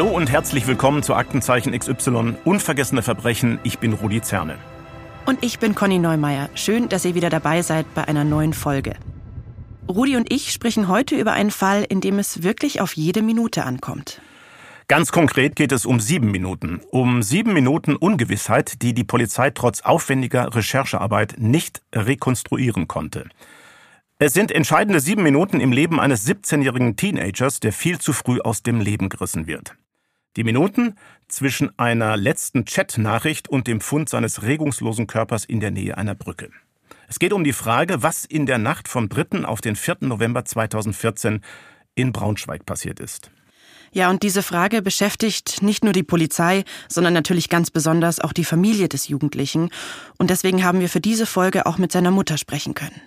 Hallo und herzlich willkommen zu Aktenzeichen XY Unvergessene Verbrechen. Ich bin Rudi Zerne. Und ich bin Conny Neumeier. Schön, dass ihr wieder dabei seid bei einer neuen Folge. Rudi und ich sprechen heute über einen Fall, in dem es wirklich auf jede Minute ankommt. Ganz konkret geht es um sieben Minuten. Um sieben Minuten Ungewissheit, die die Polizei trotz aufwendiger Recherchearbeit nicht rekonstruieren konnte. Es sind entscheidende sieben Minuten im Leben eines 17-jährigen Teenagers, der viel zu früh aus dem Leben gerissen wird. Die Minuten zwischen einer letzten Chat-Nachricht und dem Fund seines regungslosen Körpers in der Nähe einer Brücke. Es geht um die Frage, was in der Nacht vom 3. auf den 4. November 2014 in Braunschweig passiert ist. Ja, und diese Frage beschäftigt nicht nur die Polizei, sondern natürlich ganz besonders auch die Familie des Jugendlichen. Und deswegen haben wir für diese Folge auch mit seiner Mutter sprechen können.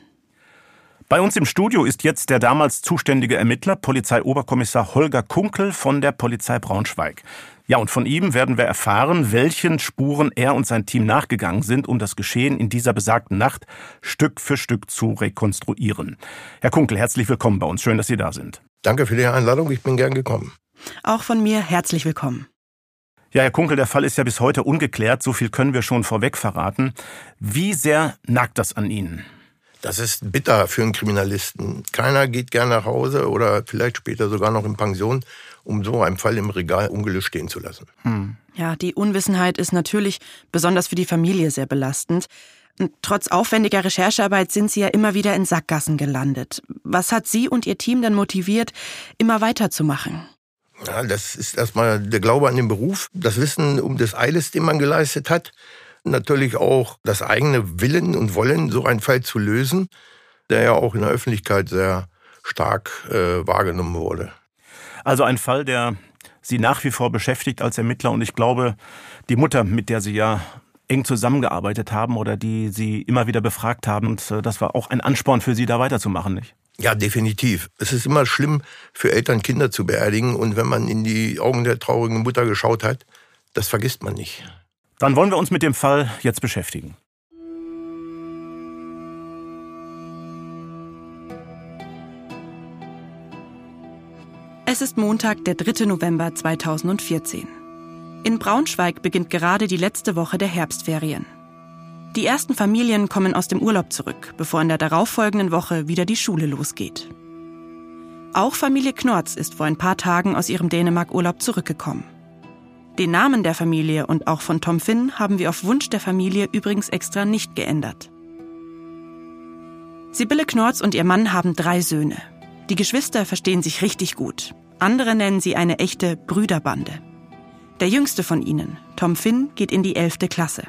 Bei uns im Studio ist jetzt der damals zuständige Ermittler, Polizeioberkommissar Holger Kunkel von der Polizei Braunschweig. Ja, und von ihm werden wir erfahren, welchen Spuren er und sein Team nachgegangen sind, um das Geschehen in dieser besagten Nacht Stück für Stück zu rekonstruieren. Herr Kunkel, herzlich willkommen bei uns. Schön, dass Sie da sind. Danke für die Einladung. Ich bin gern gekommen. Auch von mir herzlich willkommen. Ja, Herr Kunkel, der Fall ist ja bis heute ungeklärt. So viel können wir schon vorweg verraten. Wie sehr nagt das an Ihnen? Das ist bitter für einen Kriminalisten. Keiner geht gern nach Hause oder vielleicht später sogar noch in Pension, um so einen Fall im Regal ungelöscht stehen zu lassen. Hm. Ja, die Unwissenheit ist natürlich besonders für die Familie sehr belastend. Trotz aufwendiger Recherchearbeit sind Sie ja immer wieder in Sackgassen gelandet. Was hat Sie und Ihr Team dann motiviert, immer weiterzumachen? Ja, das ist erstmal der Glaube an den Beruf, das Wissen um das Eiles, den man geleistet hat. Natürlich auch das eigene Willen und Wollen, so einen Fall zu lösen, der ja auch in der Öffentlichkeit sehr stark äh, wahrgenommen wurde. Also ein Fall, der Sie nach wie vor beschäftigt als Ermittler und ich glaube, die Mutter, mit der Sie ja eng zusammengearbeitet haben oder die Sie immer wieder befragt haben, und äh, das war auch ein Ansporn für Sie, da weiterzumachen, nicht? Ja, definitiv. Es ist immer schlimm für Eltern, Kinder zu beerdigen. Und wenn man in die Augen der traurigen Mutter geschaut hat, das vergisst man nicht. Dann wollen wir uns mit dem Fall jetzt beschäftigen. Es ist Montag, der 3. November 2014. In Braunschweig beginnt gerade die letzte Woche der Herbstferien. Die ersten Familien kommen aus dem Urlaub zurück, bevor in der darauffolgenden Woche wieder die Schule losgeht. Auch Familie Knorz ist vor ein paar Tagen aus ihrem Dänemark-Urlaub zurückgekommen. Den Namen der Familie und auch von Tom Finn haben wir auf Wunsch der Familie übrigens extra nicht geändert. Sibylle Knorz und ihr Mann haben drei Söhne. Die Geschwister verstehen sich richtig gut. Andere nennen sie eine echte Brüderbande. Der jüngste von ihnen, Tom Finn, geht in die elfte Klasse.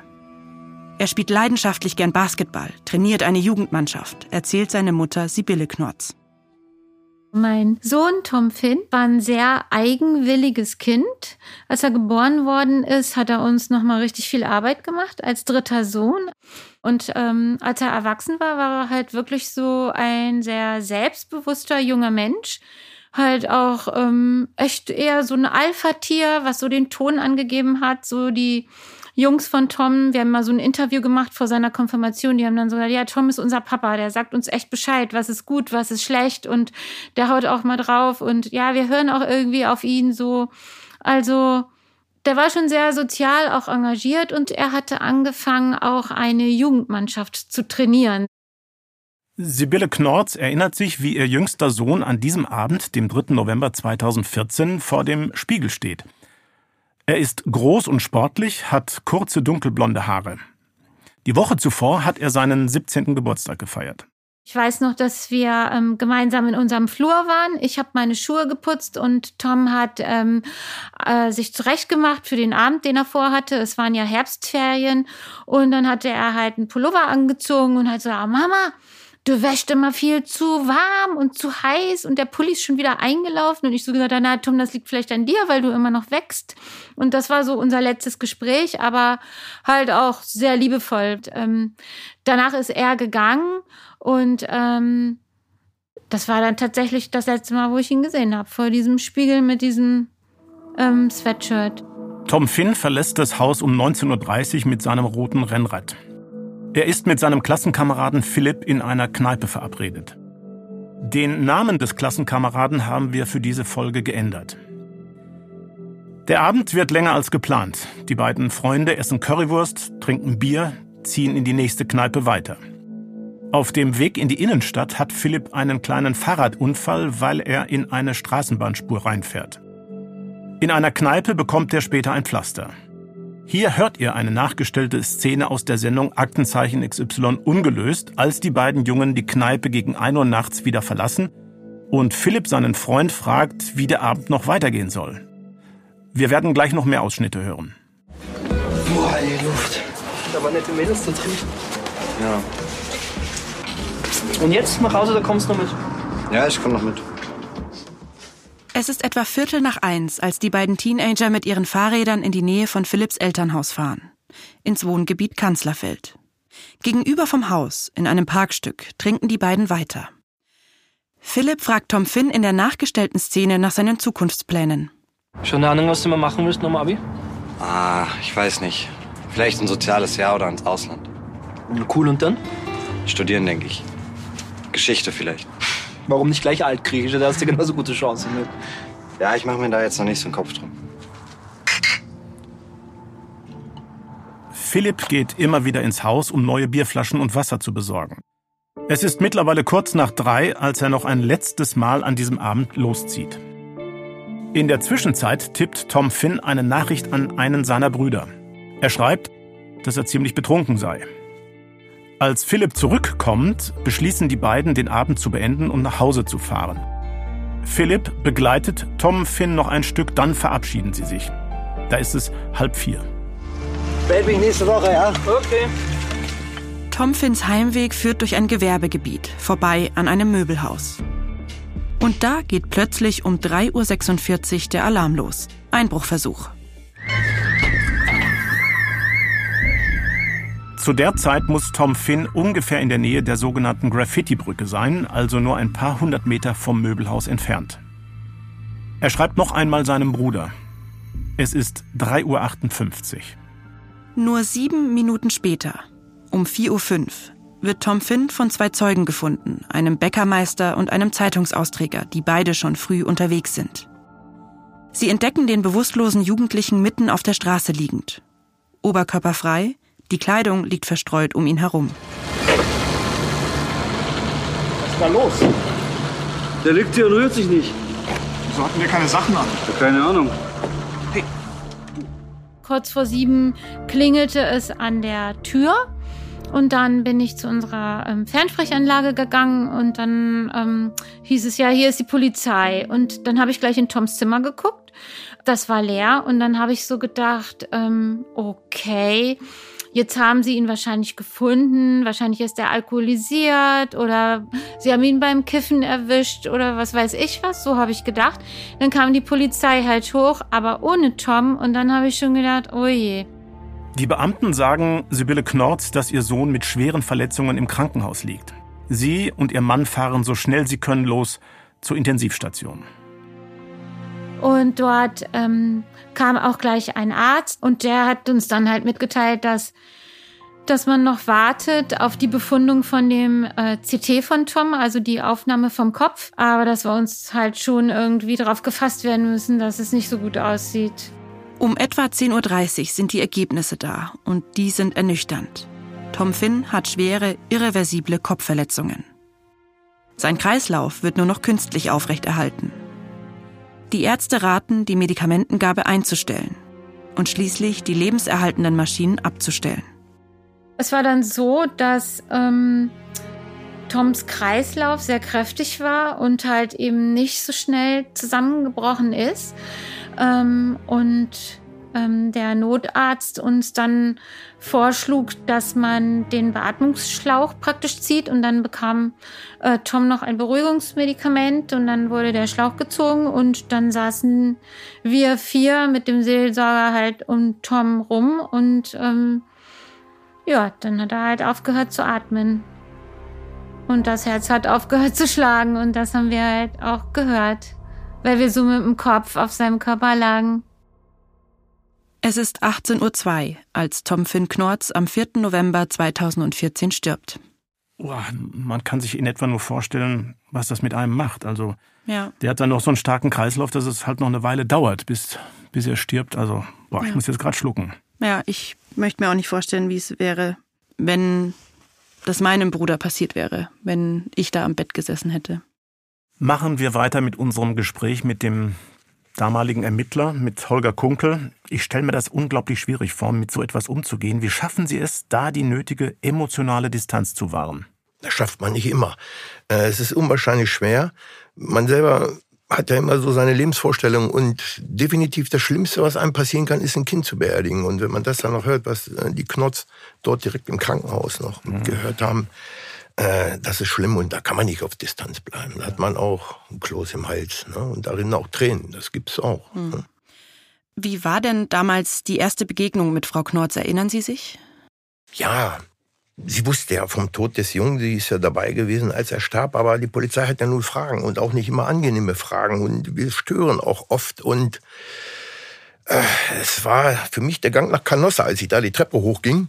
Er spielt leidenschaftlich gern Basketball, trainiert eine Jugendmannschaft, erzählt seine Mutter Sibylle Knorz. Mein Sohn Tom Finn war ein sehr eigenwilliges Kind. Als er geboren worden ist, hat er uns nochmal richtig viel Arbeit gemacht als dritter Sohn. Und ähm, als er erwachsen war, war er halt wirklich so ein sehr selbstbewusster junger Mensch. Halt auch ähm, echt eher so ein Alpha-Tier, was so den Ton angegeben hat, so die Jungs von Tom, wir haben mal so ein Interview gemacht vor seiner Konfirmation, die haben dann so gesagt, ja, Tom ist unser Papa, der sagt uns echt Bescheid, was ist gut, was ist schlecht und der haut auch mal drauf und ja, wir hören auch irgendwie auf ihn so. Also, der war schon sehr sozial auch engagiert und er hatte angefangen, auch eine Jugendmannschaft zu trainieren. Sibylle Knorz erinnert sich, wie ihr jüngster Sohn an diesem Abend, dem 3. November 2014, vor dem Spiegel steht. Er ist groß und sportlich, hat kurze dunkelblonde Haare. Die Woche zuvor hat er seinen 17. Geburtstag gefeiert. Ich weiß noch, dass wir ähm, gemeinsam in unserem Flur waren. Ich habe meine Schuhe geputzt und Tom hat ähm, äh, sich zurechtgemacht für den Abend, den er vorhatte. Es waren ja Herbstferien und dann hatte er halt einen Pullover angezogen und hat so, ah, Mama, du wäschst immer viel zu warm und zu heiß und der Pulli ist schon wieder eingelaufen und ich so gesagt, na Tom, das liegt vielleicht an dir, weil du immer noch wächst. Und das war so unser letztes Gespräch, aber halt auch sehr liebevoll. Ähm, danach ist er gegangen und ähm, das war dann tatsächlich das letzte Mal, wo ich ihn gesehen habe, vor diesem Spiegel mit diesem ähm, Sweatshirt. Tom Finn verlässt das Haus um 19.30 Uhr mit seinem roten Rennrad. Er ist mit seinem Klassenkameraden Philipp in einer Kneipe verabredet. Den Namen des Klassenkameraden haben wir für diese Folge geändert. Der Abend wird länger als geplant. Die beiden Freunde essen Currywurst, trinken Bier, ziehen in die nächste Kneipe weiter. Auf dem Weg in die Innenstadt hat Philipp einen kleinen Fahrradunfall, weil er in eine Straßenbahnspur reinfährt. In einer Kneipe bekommt er später ein Pflaster. Hier hört ihr eine nachgestellte Szene aus der Sendung Aktenzeichen XY ungelöst, als die beiden Jungen die Kneipe gegen 1 Uhr nachts wieder verlassen und Philipp seinen Freund fragt, wie der Abend noch weitergehen soll. Wir werden gleich noch mehr Ausschnitte hören. Boah, die Luft. Da waren nette Mädels da drin. Ja. Und jetzt nach Hause, da kommst du noch mit? Ja, ich komme noch mit. Es ist etwa Viertel nach eins, als die beiden Teenager mit ihren Fahrrädern in die Nähe von Philipps Elternhaus fahren. Ins Wohngebiet Kanzlerfeld. Gegenüber vom Haus, in einem Parkstück, trinken die beiden weiter. Philipp fragt Tom Finn in der nachgestellten Szene nach seinen Zukunftsplänen. Schon eine Ahnung, was du mal machen willst dem Abi? Ah, ich weiß nicht. Vielleicht ein soziales Jahr oder ins Ausland. Cool, und dann? Studieren, denke ich. Geschichte vielleicht. Warum nicht gleich Altgriechisch? Da hast du genauso gute Chancen mit. Ja, ich mache mir da jetzt noch nicht so einen Kopf drum. Philipp geht immer wieder ins Haus, um neue Bierflaschen und Wasser zu besorgen. Es ist mittlerweile kurz nach drei, als er noch ein letztes Mal an diesem Abend loszieht. In der Zwischenzeit tippt Tom Finn eine Nachricht an einen seiner Brüder. Er schreibt, dass er ziemlich betrunken sei. Als Philipp zurückkommt, beschließen die beiden, den Abend zu beenden und nach Hause zu fahren. Philipp begleitet Tom Finn noch ein Stück, dann verabschieden sie sich. Da ist es halb vier. Meld mich nächste Woche, ja? Okay. Tom Finns Heimweg führt durch ein Gewerbegebiet, vorbei an einem Möbelhaus. Und da geht plötzlich um 3.46 Uhr der Alarm los. Einbruchversuch. Zu der Zeit muss Tom Finn ungefähr in der Nähe der sogenannten Graffiti-Brücke sein, also nur ein paar hundert Meter vom Möbelhaus entfernt. Er schreibt noch einmal seinem Bruder. Es ist 3.58 Uhr. Nur sieben Minuten später, um 4.05 Uhr, wird Tom Finn von zwei Zeugen gefunden, einem Bäckermeister und einem Zeitungsausträger, die beide schon früh unterwegs sind. Sie entdecken den bewusstlosen Jugendlichen mitten auf der Straße liegend. Oberkörperfrei, die Kleidung liegt verstreut um ihn herum. Was ist da los? Der liegt hier und rührt sich nicht. Wieso hatten wir keine Sachen an? Keine Ahnung. Kurz vor sieben klingelte es an der Tür. Und dann bin ich zu unserer ähm, Fernsprechanlage gegangen und dann ähm, hieß es ja, hier ist die Polizei. Und dann habe ich gleich in Toms Zimmer geguckt. Das war leer und dann habe ich so gedacht, ähm, okay, Jetzt haben sie ihn wahrscheinlich gefunden, wahrscheinlich ist er alkoholisiert oder sie haben ihn beim Kiffen erwischt oder was weiß ich was, so habe ich gedacht. Dann kam die Polizei halt hoch, aber ohne Tom und dann habe ich schon gedacht, oh je. Die Beamten sagen Sibylle Knorz, dass ihr Sohn mit schweren Verletzungen im Krankenhaus liegt. Sie und ihr Mann fahren so schnell sie können los zur Intensivstation. Und dort ähm, kam auch gleich ein Arzt und der hat uns dann halt mitgeteilt, dass dass man noch wartet auf die Befundung von dem äh, CT von Tom, also die Aufnahme vom Kopf, aber dass wir uns halt schon irgendwie darauf gefasst werden müssen, dass es nicht so gut aussieht. Um etwa 10.30 Uhr sind die Ergebnisse da und die sind ernüchternd. Tom Finn hat schwere, irreversible Kopfverletzungen. Sein Kreislauf wird nur noch künstlich aufrechterhalten. Die Ärzte raten, die Medikamentengabe einzustellen und schließlich die lebenserhaltenden Maschinen abzustellen. Es war dann so, dass ähm, Toms Kreislauf sehr kräftig war und halt eben nicht so schnell zusammengebrochen ist. Ähm, und ähm, der Notarzt uns dann vorschlug, dass man den Beatmungsschlauch praktisch zieht und dann bekam äh, Tom noch ein Beruhigungsmedikament und dann wurde der Schlauch gezogen und dann saßen wir vier mit dem Seelsorger halt um Tom rum und ähm, ja, dann hat er halt aufgehört zu atmen. Und das Herz hat aufgehört zu schlagen und das haben wir halt auch gehört, weil wir so mit dem Kopf auf seinem Körper lagen. Es ist 18.02 Uhr, als Tom Finn Knorz am 4. November 2014 stirbt. man kann sich in etwa nur vorstellen, was das mit einem macht. Also Ja. der hat dann noch so einen starken Kreislauf, dass es halt noch eine Weile dauert, bis, bis er stirbt. Also, boah, ich Ja. muss jetzt gerade schlucken. Ja, ich möchte mir auch nicht vorstellen, wie es wäre, wenn das meinem Bruder passiert wäre, wenn ich da am Bett gesessen hätte. Machen wir weiter mit unserem Gespräch mit dem damaligen Ermittler, mit Holger Kunkel. Ich stelle mir das unglaublich schwierig vor, mit so etwas umzugehen. Wie schaffen Sie es, da die nötige emotionale Distanz zu wahren? Das schafft man nicht immer. Äh, Es ist unwahrscheinlich schwer. Man selber hat ja immer so seine Lebensvorstellung und definitiv das Schlimmste, was einem passieren kann, ist ein Kind zu beerdigen. Und wenn man das dann noch hört, was äh, die Knotz dort direkt im Krankenhaus noch gehört haben, äh, das ist schlimm und da kann man nicht auf Distanz bleiben. Da hat man auch ein Kloß im Hals ne? und darin auch Tränen. Das gibt's auch. Ne? Wie war denn damals die erste Begegnung mit Frau Knorz? Erinnern Sie sich? Ja, sie wusste ja vom Tod des Jungen, sie ist ja dabei gewesen, als er starb, aber die Polizei hat ja nur Fragen und auch nicht immer angenehme Fragen und wir stören auch oft und äh, es war für mich der Gang nach Canossa, als ich da die Treppe hochging,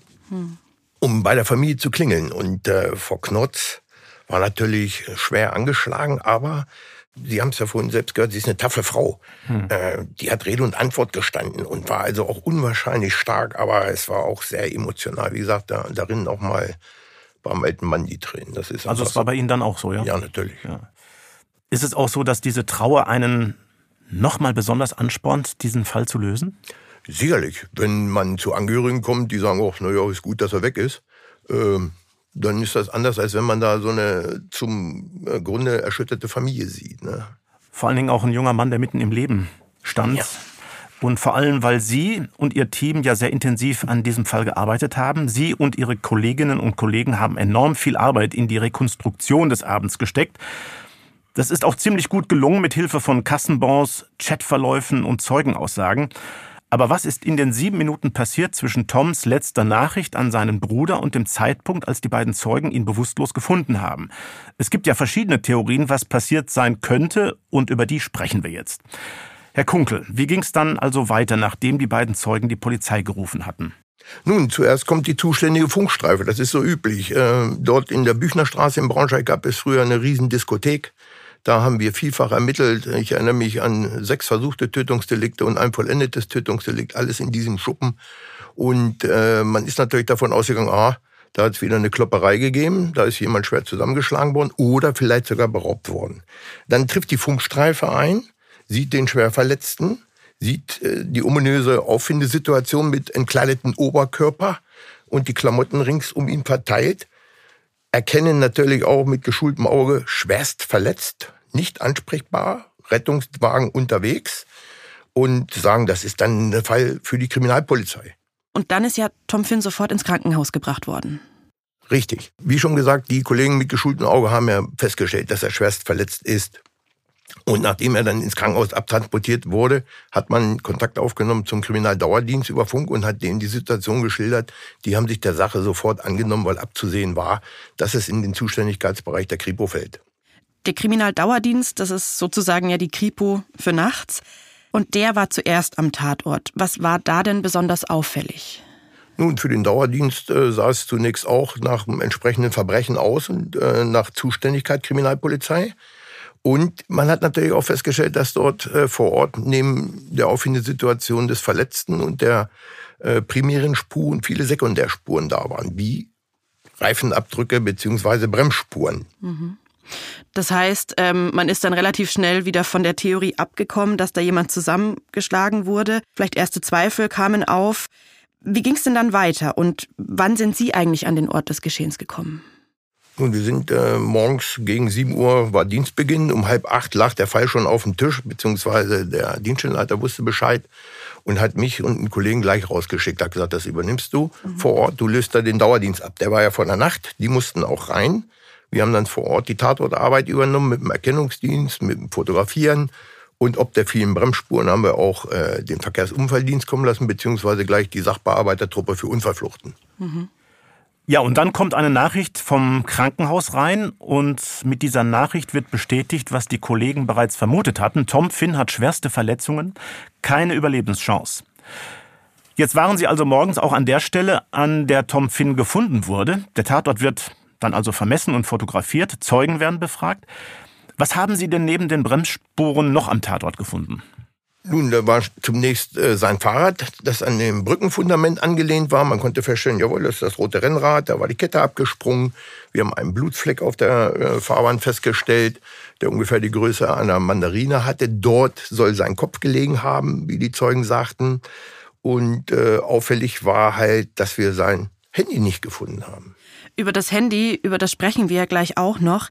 um bei der Familie zu klingeln und äh, Frau Knotz war natürlich schwer angeschlagen, aber Sie haben es ja vorhin selbst gehört, sie ist eine taffe Frau. Äh, die hat Rede und Antwort gestanden und war also auch unwahrscheinlich stark, aber es war auch sehr emotional. Wie gesagt, da, darin auch mal beim alten Mann die Tränen. Das ist Also es war bei Ihnen dann auch so, ja? so. Ja, natürlich. Ja. Ist es auch so, dass diese Trauer einen nochmal besonders anspornt, diesen Fall zu lösen? Sicherlich, wenn man zu Angehörigen kommt, die sagen, oh, naja, ist gut, dass er weg ist, ähm, dann ist das anders, als wenn man da so eine zum äh, Grunde erschütterte Familie sieht. Ne? Vor allen Dingen auch ein junger Mann, der mitten im Leben stand. Ja. Und vor allem, weil Sie und Ihr Team ja sehr intensiv an diesem Fall gearbeitet haben. Sie und Ihre Kolleginnen und Kollegen haben enorm viel Arbeit in die Rekonstruktion des Abends gesteckt. Das ist auch ziemlich gut gelungen mit Hilfe von Kassenbons, Chatverläufen und Zeugenaussagen. Aber was ist in den sieben Minuten passiert zwischen Toms letzter Nachricht an seinen Bruder und dem Zeitpunkt, als die beiden Zeugen ihn bewusstlos gefunden haben? Es gibt ja verschiedene Theorien, was passiert sein könnte, und über die sprechen wir jetzt. Herr Kunkel, wie ging es dann also weiter, nachdem die beiden Zeugen die Polizei gerufen hatten? Nun, zuerst kommt die zuständige Funkstreife, das ist so üblich. Äh, dort in der Büchnerstraße in Braunschweig gab es früher eine riesen Diskothek. Da haben wir vielfach ermittelt. Ich erinnere mich an sechs versuchte Tötungsdelikte und ein vollendetes Tötungsdelikt, alles in diesem Schuppen. Und äh, man ist natürlich davon ausgegangen, ah, da hat es wieder eine Klopperei gegeben, da ist jemand schwer zusammengeschlagen worden oder vielleicht sogar beraubt worden. Dann trifft die Funkstreife ein, sieht den schwer Verletzten, sieht äh, die ominöse Auffindesituation mit entkleideten Oberkörper und die Klamotten rings um ihn verteilt, erkennen natürlich auch mit geschultem Auge schwerst verletzt, nicht ansprechbar, Rettungswagen unterwegs und sagen, das ist dann ein Fall für die Kriminalpolizei. Und dann ist ja Tom Finn sofort ins Krankenhaus gebracht worden. Richtig. Wie schon gesagt, die Kollegen mit geschultem Auge haben ja festgestellt, dass er schwerst verletzt ist. Und nachdem er dann ins Krankenhaus abtransportiert wurde, hat man Kontakt aufgenommen zum Kriminaldauerdienst über Funk und hat denen die Situation geschildert. Die haben sich der Sache sofort angenommen, weil abzusehen war, dass es in den Zuständigkeitsbereich der Kripo fällt. Der Kriminaldauerdienst, das ist sozusagen ja die Kripo für nachts. Und der war zuerst am Tatort. Was war da denn besonders auffällig? Nun, für den Dauerdienst äh, sah es zunächst auch nach einem entsprechenden Verbrechen aus und äh, nach Zuständigkeit Kriminalpolizei. Und man hat natürlich auch festgestellt, dass dort äh, vor Ort neben der Auffindesituation des Verletzten und der äh, primären Spuren viele Sekundärspuren da waren, wie Reifenabdrücke beziehungsweise Bremsspuren. Das heißt, ähm, man ist dann relativ schnell wieder von der Theorie abgekommen, dass da jemand zusammengeschlagen wurde. Vielleicht erste Zweifel kamen auf. Wie ging es denn dann weiter und wann sind Sie eigentlich an den Ort des Geschehens gekommen? Und wir sind äh, morgens gegen 7 Uhr war Dienstbeginn. Um halb acht lag der Fall schon auf dem Tisch, beziehungsweise der Dienststellenleiter wusste Bescheid und hat mich und einen Kollegen gleich rausgeschickt. Hat gesagt, das übernimmst du vor Ort. Du löst da den Dauerdienst ab. Der war ja von der Nacht. Die mussten auch rein. Wir haben dann vor Ort die Tatortarbeit übernommen mit dem Erkennungsdienst, mit dem Fotografieren. Und ob der vielen Bremsspuren haben wir auch äh, den Verkehrsunfalldienst kommen lassen, beziehungsweise gleich die Sachbearbeitertruppe für Unfallfluchten. Ja, und dann kommt eine Nachricht vom Krankenhaus rein und mit dieser Nachricht wird bestätigt, was die Kollegen bereits vermutet hatten. Tom Finn hat schwerste Verletzungen, keine Überlebenschance. Jetzt waren sie also morgens auch an der Stelle, an der Tom Finn gefunden wurde. Der Tatort wird dann also vermessen und fotografiert, Zeugen werden befragt. Was haben Sie denn neben den Bremsspuren noch am Tatort gefunden? Nun, da war zunächst äh, sein Fahrrad, das an dem Brückenfundament angelehnt war. Man konnte feststellen, jawohl, das ist das rote Rennrad, da war die Kette abgesprungen. Wir haben einen Blutfleck auf der äh, Fahrbahn festgestellt, der ungefähr die Größe einer Mandarine hatte. Dort soll sein Kopf gelegen haben, wie die Zeugen sagten. Und äh, auffällig war halt, dass wir sein Handy nicht gefunden haben. Über das Handy, über das sprechen wir ja gleich auch noch.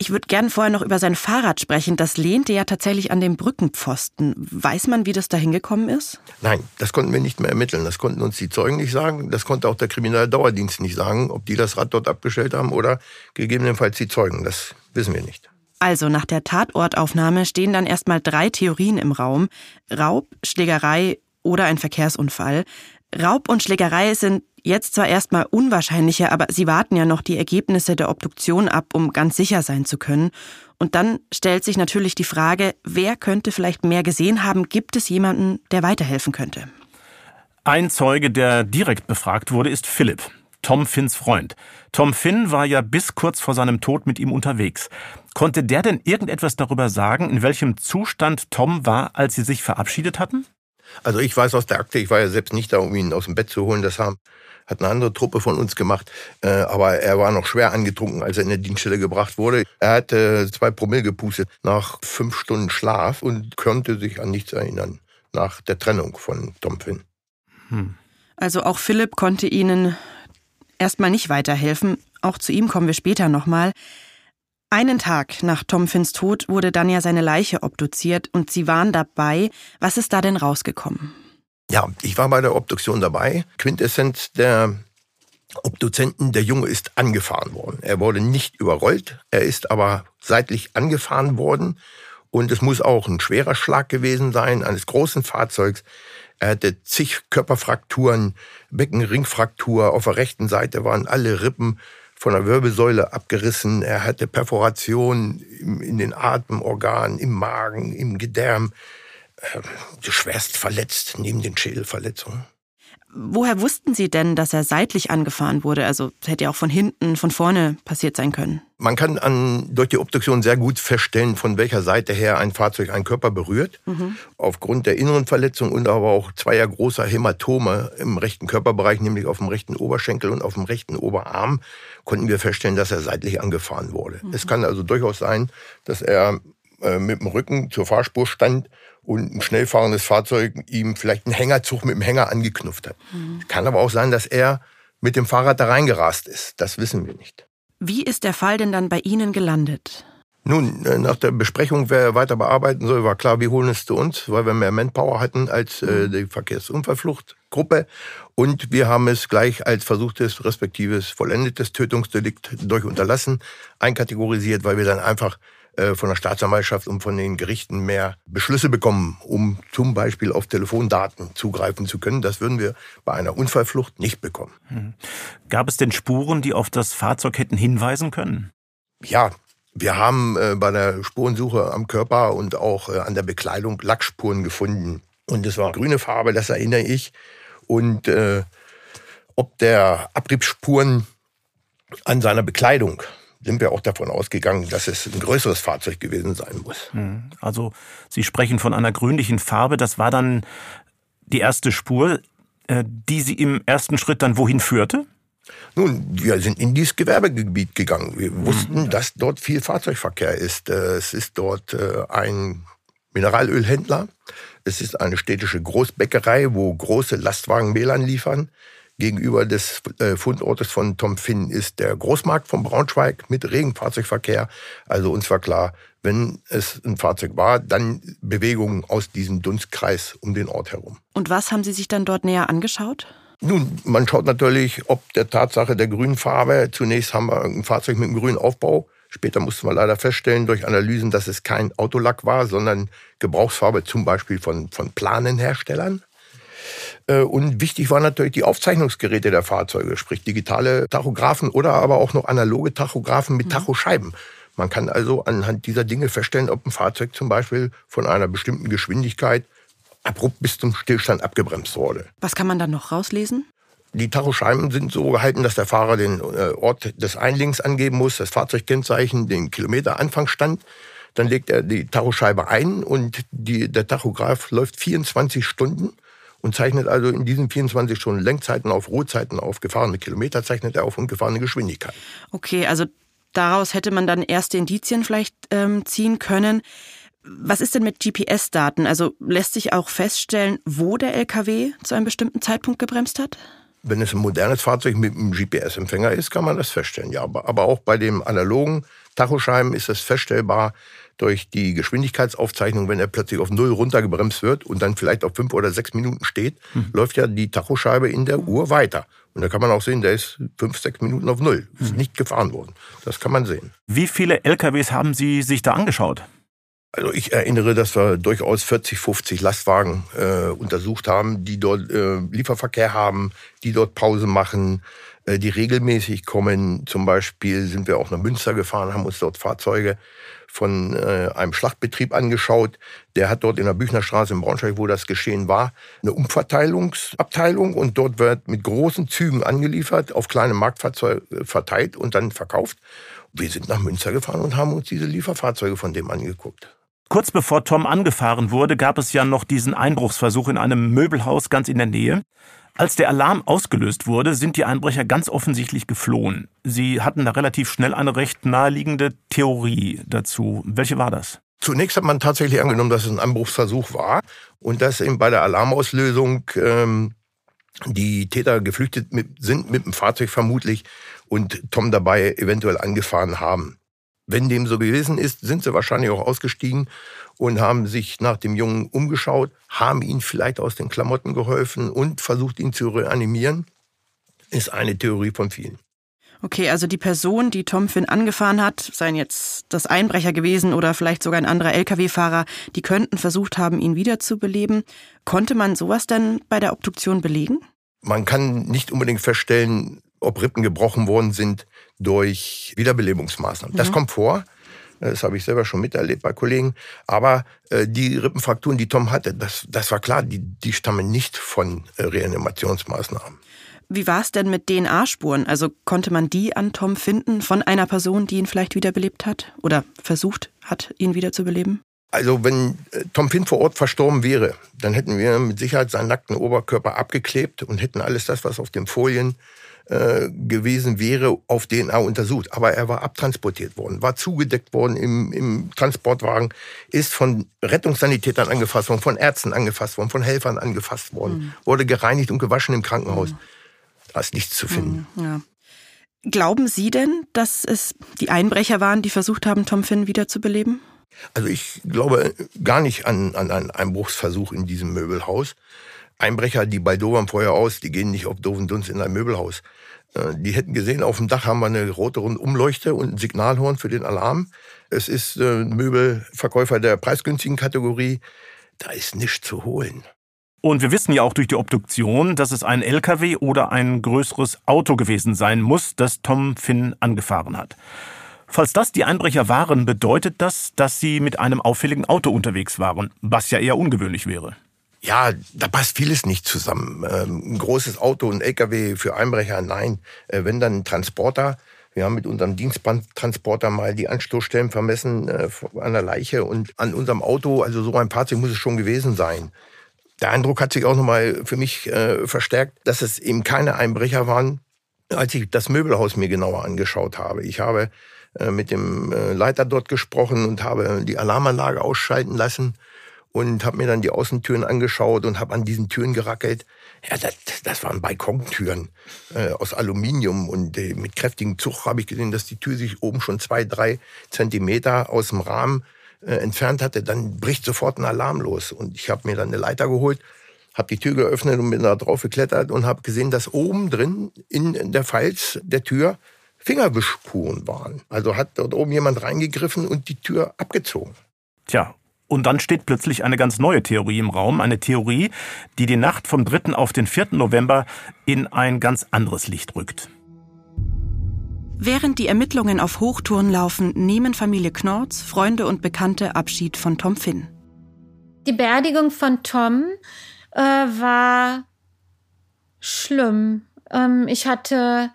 Ich würde gern vorher noch über sein Fahrrad sprechen. Das lehnte ja tatsächlich an dem Brückenpfosten. Weiß man, wie das da hingekommen ist? Nein, das konnten wir nicht mehr ermitteln. Das konnten uns die Zeugen nicht sagen. Das konnte auch der Kriminaldauerdienst nicht sagen, ob die das Rad dort abgestellt haben oder gegebenenfalls die Zeugen. Das wissen wir nicht. Also nach der Tatortaufnahme stehen dann erstmal drei Theorien im Raum. Raub, Schlägerei oder ein Verkehrsunfall. Raub und Schlägerei sind jetzt zwar erstmal unwahrscheinlicher, aber sie warten ja noch die Ergebnisse der Obduktion ab, um ganz sicher sein zu können. Und dann stellt sich natürlich die Frage, wer könnte vielleicht mehr gesehen haben? Gibt es jemanden, der weiterhelfen könnte? Ein Zeuge, der direkt befragt wurde, ist Philipp, Tom Finns Freund. Tom Finn war ja bis kurz vor seinem Tod mit ihm unterwegs. Konnte der denn irgendetwas darüber sagen, in welchem Zustand Tom war, als sie sich verabschiedet hatten? Also ich weiß aus der Akte, ich war ja selbst nicht da, um ihn aus dem Bett zu holen. Das haben, hat eine andere Truppe von uns gemacht. Äh, aber er war noch schwer angetrunken, als er in der Dienststelle gebracht wurde. Er hatte zwei Promille gepustet nach fünf Stunden Schlaf und konnte sich an nichts erinnern nach der Trennung von Tom Finn. Hm. Also auch Philipp konnte Ihnen erstmal nicht weiterhelfen. Auch zu ihm kommen wir später nochmal. Einen Tag nach Tom Finns Tod wurde dann ja seine Leiche obduziert und Sie waren dabei. Was ist da denn rausgekommen? Ja, ich war bei der Obduktion dabei. Quintessenz der Obduzenten, der Junge ist angefahren worden. Er wurde nicht überrollt, er ist aber seitlich angefahren worden. Und es muss auch ein schwerer Schlag gewesen sein eines großen Fahrzeugs. Er hatte zig Körperfrakturen, Beckenringfraktur. Auf der rechten Seite waren alle Rippen von der Wirbelsäule abgerissen. Er hatte Perforationen in den Atemorganen, im Magen, im Gedärm. Äh, schwerst verletzt neben den Schädelverletzungen. Woher wussten Sie denn, dass er seitlich angefahren wurde? Also hätte ja auch von hinten, von vorne passiert sein können. Man kann an, durch die Obduktion sehr gut feststellen, von welcher Seite her ein Fahrzeug einen Körper berührt. Mhm. Aufgrund der inneren Verletzung und aber auch zweier großer Hämatome im rechten Körperbereich, nämlich auf dem rechten Oberschenkel und auf dem rechten Oberarm, konnten wir feststellen, dass er seitlich angefahren wurde. Mhm. Es kann also durchaus sein, dass er äh, mit dem Rücken zur Fahrspur stand und ein schnell fahrendes Fahrzeug ihm vielleicht einen Hängerzug mit dem Hänger angeknüpft hat. Mhm. Kann aber auch sein, dass er mit dem Fahrrad da reingerast ist. Das wissen wir nicht. Wie ist der Fall denn dann bei Ihnen gelandet? Nun, äh, nach der Besprechung, wer weiter bearbeiten soll, war klar, wir holen es zu uns, weil wir mehr Manpower hatten als äh, mhm. die Verkehrsunfallfluchtgruppe. Und wir haben es gleich als versuchtes, respektives, vollendetes Tötungsdelikt durch Unterlassen einkategorisiert, weil wir dann einfach von der Staatsanwaltschaft und von den Gerichten mehr Beschlüsse bekommen, um zum Beispiel auf Telefondaten zugreifen zu können. Das würden wir bei einer Unfallflucht nicht bekommen. Hm. Gab es denn Spuren, die auf das Fahrzeug hätten hinweisen können? Ja, wir haben äh, bei der Spurensuche am Körper und auch äh, an der Bekleidung Lackspuren gefunden. Und es war grüne Farbe, das erinnere ich. Und äh, ob der Abriebsspuren an seiner Bekleidung sind wir auch davon ausgegangen, dass es ein größeres Fahrzeug gewesen sein muss. Hm. Also Sie sprechen von einer grünlichen Farbe. Das war dann die erste Spur, äh, die Sie im ersten Schritt dann wohin führte? Nun, wir sind in dieses Gewerbegebiet gegangen. Wir hm. wussten, dass dort viel Fahrzeugverkehr ist. Äh, es ist dort äh, ein Mineralölhändler. Es ist eine städtische Großbäckerei, wo große Lastwagen Mehl anliefern. Gegenüber des äh, Fundortes von Tom Finn ist der Großmarkt von Braunschweig mit Regenfahrzeugverkehr. Also uns war klar, wenn es ein Fahrzeug war, dann Bewegungen aus diesem Dunstkreis um den Ort herum. Und was haben Sie sich dann dort näher angeschaut? Nun, man schaut natürlich, ob der Tatsache der grünen Farbe. Zunächst haben wir ein Fahrzeug mit einem grünen Aufbau. Später mussten wir leider feststellen durch Analysen, dass es kein Autolack war, sondern Gebrauchsfarbe zum Beispiel von, von Planenherstellern. Äh, und wichtig waren natürlich die Aufzeichnungsgeräte der Fahrzeuge, sprich digitale Tachographen oder aber auch noch analoge Tachographen mit mhm. Tachoscheiben. Man kann also anhand dieser Dinge feststellen, ob ein Fahrzeug zum Beispiel von einer bestimmten Geschwindigkeit abrupt bis zum Stillstand abgebremst wurde. Was kann man dann noch rauslesen? Die Tachoscheiben sind so gehalten, dass der Fahrer den äh, Ort des Einlinks angeben muss, das Fahrzeugkennzeichen, den Kilometeranfangsstand. Dann legt er die Tachoscheibe ein und die, der Tachograph läuft 24 Stunden und zeichnet also in diesen 24 Stunden Lenkzeiten auf, Ruhezeiten auf, gefahrene Kilometer zeichnet er auf und gefahrene Geschwindigkeit. Okay, also daraus hätte man dann erste Indizien vielleicht ähm, ziehen können. Was ist denn mit GPS-Daten? Also lässt sich auch feststellen, wo der LKW zu einem bestimmten Zeitpunkt gebremst hat? Wenn es ein modernes Fahrzeug mit einem GPS-Empfänger ist, kann man das feststellen. Ja, aber, auch bei dem analogen Tachoscheiben ist es feststellbar durch die Geschwindigkeitsaufzeichnung, wenn er plötzlich auf Null runtergebremst wird und dann vielleicht auf fünf oder sechs Minuten steht, mhm. läuft ja die Tachoscheibe in der Uhr weiter. Und da kann man auch sehen, der ist fünf, sechs Minuten auf Null. Ist mhm. nicht gefahren worden. Das kann man sehen. Wie viele LKWs haben Sie sich da angeschaut? Also ich erinnere, dass wir durchaus 40, 50 Lastwagen äh, untersucht haben, die dort äh, Lieferverkehr haben, die dort Pause machen, äh, die regelmäßig kommen. Zum Beispiel sind wir auch nach Münster gefahren, haben uns dort Fahrzeuge von äh, einem Schlachtbetrieb angeschaut. Der hat dort in der Büchnerstraße in Braunschweig, wo das geschehen war, eine Umverteilungsabteilung und dort wird mit großen Zügen angeliefert, auf kleine Marktfahrzeuge verteilt und dann verkauft. Wir sind nach Münster gefahren und haben uns diese Lieferfahrzeuge von dem angeguckt. Kurz bevor Tom angefahren wurde, gab es ja noch diesen Einbruchsversuch in einem Möbelhaus ganz in der Nähe. Als der Alarm ausgelöst wurde, sind die Einbrecher ganz offensichtlich geflohen. Sie hatten da relativ schnell eine recht naheliegende Theorie dazu. Welche war das? Zunächst hat man tatsächlich angenommen, dass es ein Einbruchsversuch war und dass eben bei der Alarmauslösung ähm, die Täter geflüchtet mit, sind mit dem Fahrzeug vermutlich und Tom dabei eventuell angefahren haben. Wenn dem so gewesen ist, sind sie wahrscheinlich auch ausgestiegen und haben sich nach dem Jungen umgeschaut, haben ihn vielleicht aus den Klamotten geholfen und versucht, ihn zu reanimieren. Ist eine Theorie von vielen. Okay, also die Person, die Tom Finn angefahren hat, seien jetzt das Einbrecher gewesen oder vielleicht sogar ein anderer Lkw-Fahrer, die könnten versucht haben, ihn wiederzubeleben. Konnte man sowas denn bei der Obduktion belegen? Man kann nicht unbedingt feststellen, ob Rippen gebrochen worden sind durch Wiederbelebungsmaßnahmen. Mhm. Das kommt vor. Das habe ich selber schon miterlebt bei Kollegen. Aber äh, die Rippenfrakturen, die Tom hatte, das, das war klar, die, die stammen nicht von äh, Reanimationsmaßnahmen. Wie war es denn mit DNA-Spuren? Also konnte man die an Tom finden von einer Person, die ihn vielleicht wiederbelebt hat oder versucht hat, ihn wiederzubeleben? Also wenn äh, Tom Finn vor Ort verstorben wäre, dann hätten wir mit Sicherheit seinen nackten Oberkörper abgeklebt und hätten alles das, was auf den Folien äh, gewesen wäre, auf DNA untersucht. Aber er war abtransportiert worden, war zugedeckt worden im, im Transportwagen, ist von Rettungssanitätern angefasst worden, von Ärzten angefasst worden, von Helfern angefasst worden, mhm. wurde gereinigt und gewaschen im Krankenhaus. Mhm. Da ist nichts zu finden. Mhm, ja. Glauben Sie denn, dass es die Einbrecher waren, die versucht haben, Tom Finn wiederzubeleben? Also ich glaube gar nicht an, an einen Einbruchsversuch in diesem Möbelhaus. Einbrecher, die bei Dover vorher aus, die gehen nicht auf doofen Dunst in ein Möbelhaus. Äh, die hätten gesehen, auf dem Dach haben wir eine rote Umleuchte und ein Signalhorn für den Alarm. Es ist äh, ein Möbelverkäufer der preisgünstigen Kategorie. Da ist nichts zu holen. Und wir wissen ja auch durch die Obduktion, dass es ein LKW oder ein größeres Auto gewesen sein muss, das Tom Finn angefahren hat. Falls das die Einbrecher waren, bedeutet das, dass sie mit einem auffälligen Auto unterwegs waren, was ja eher ungewöhnlich wäre. Ja, da passt vieles nicht zusammen. Ähm, ein großes Auto, ein LKW für Einbrecher, nein. Äh, wenn dann ein Transporter, wir haben mit unserem Dienstbandtransporter mal die Anstoßstellen vermessen äh, an der Leiche und an unserem Auto, also so ein Fahrzeug muss es schon gewesen sein. Der Eindruck hat sich auch nochmal für mich äh, verstärkt, dass es eben keine Einbrecher waren, als ich das Möbelhaus mir genauer angeschaut habe. Ich habe mit dem Leiter dort gesprochen und habe die Alarmanlage ausschalten lassen und habe mir dann die Außentüren angeschaut und habe an diesen Türen gerackelt. Ja, das, das waren Balkontüren äh, aus Aluminium und äh, mit kräftigem Zug habe ich gesehen, dass die Tür sich oben schon zwei, drei Zentimeter aus dem Rahmen äh, entfernt hatte. Dann bricht sofort ein Alarm los und ich habe mir dann eine Leiter geholt, habe die Tür geöffnet und bin da drauf geklettert und habe gesehen, dass oben drin in der Falz der Tür Fingerwischspuren waren. Also hat dort oben jemand reingegriffen und die Tür abgezogen. Tja, und dann steht plötzlich eine ganz neue Theorie im Raum, eine Theorie, die die Nacht vom 3. auf den 4. November in ein ganz anderes Licht rückt. Während die Ermittlungen auf Hochtouren laufen, nehmen Familie Knorz, Freunde und Bekannte Abschied von Tom Finn. Die Beerdigung von Tom äh, war schlimm. Ähm, ich hatte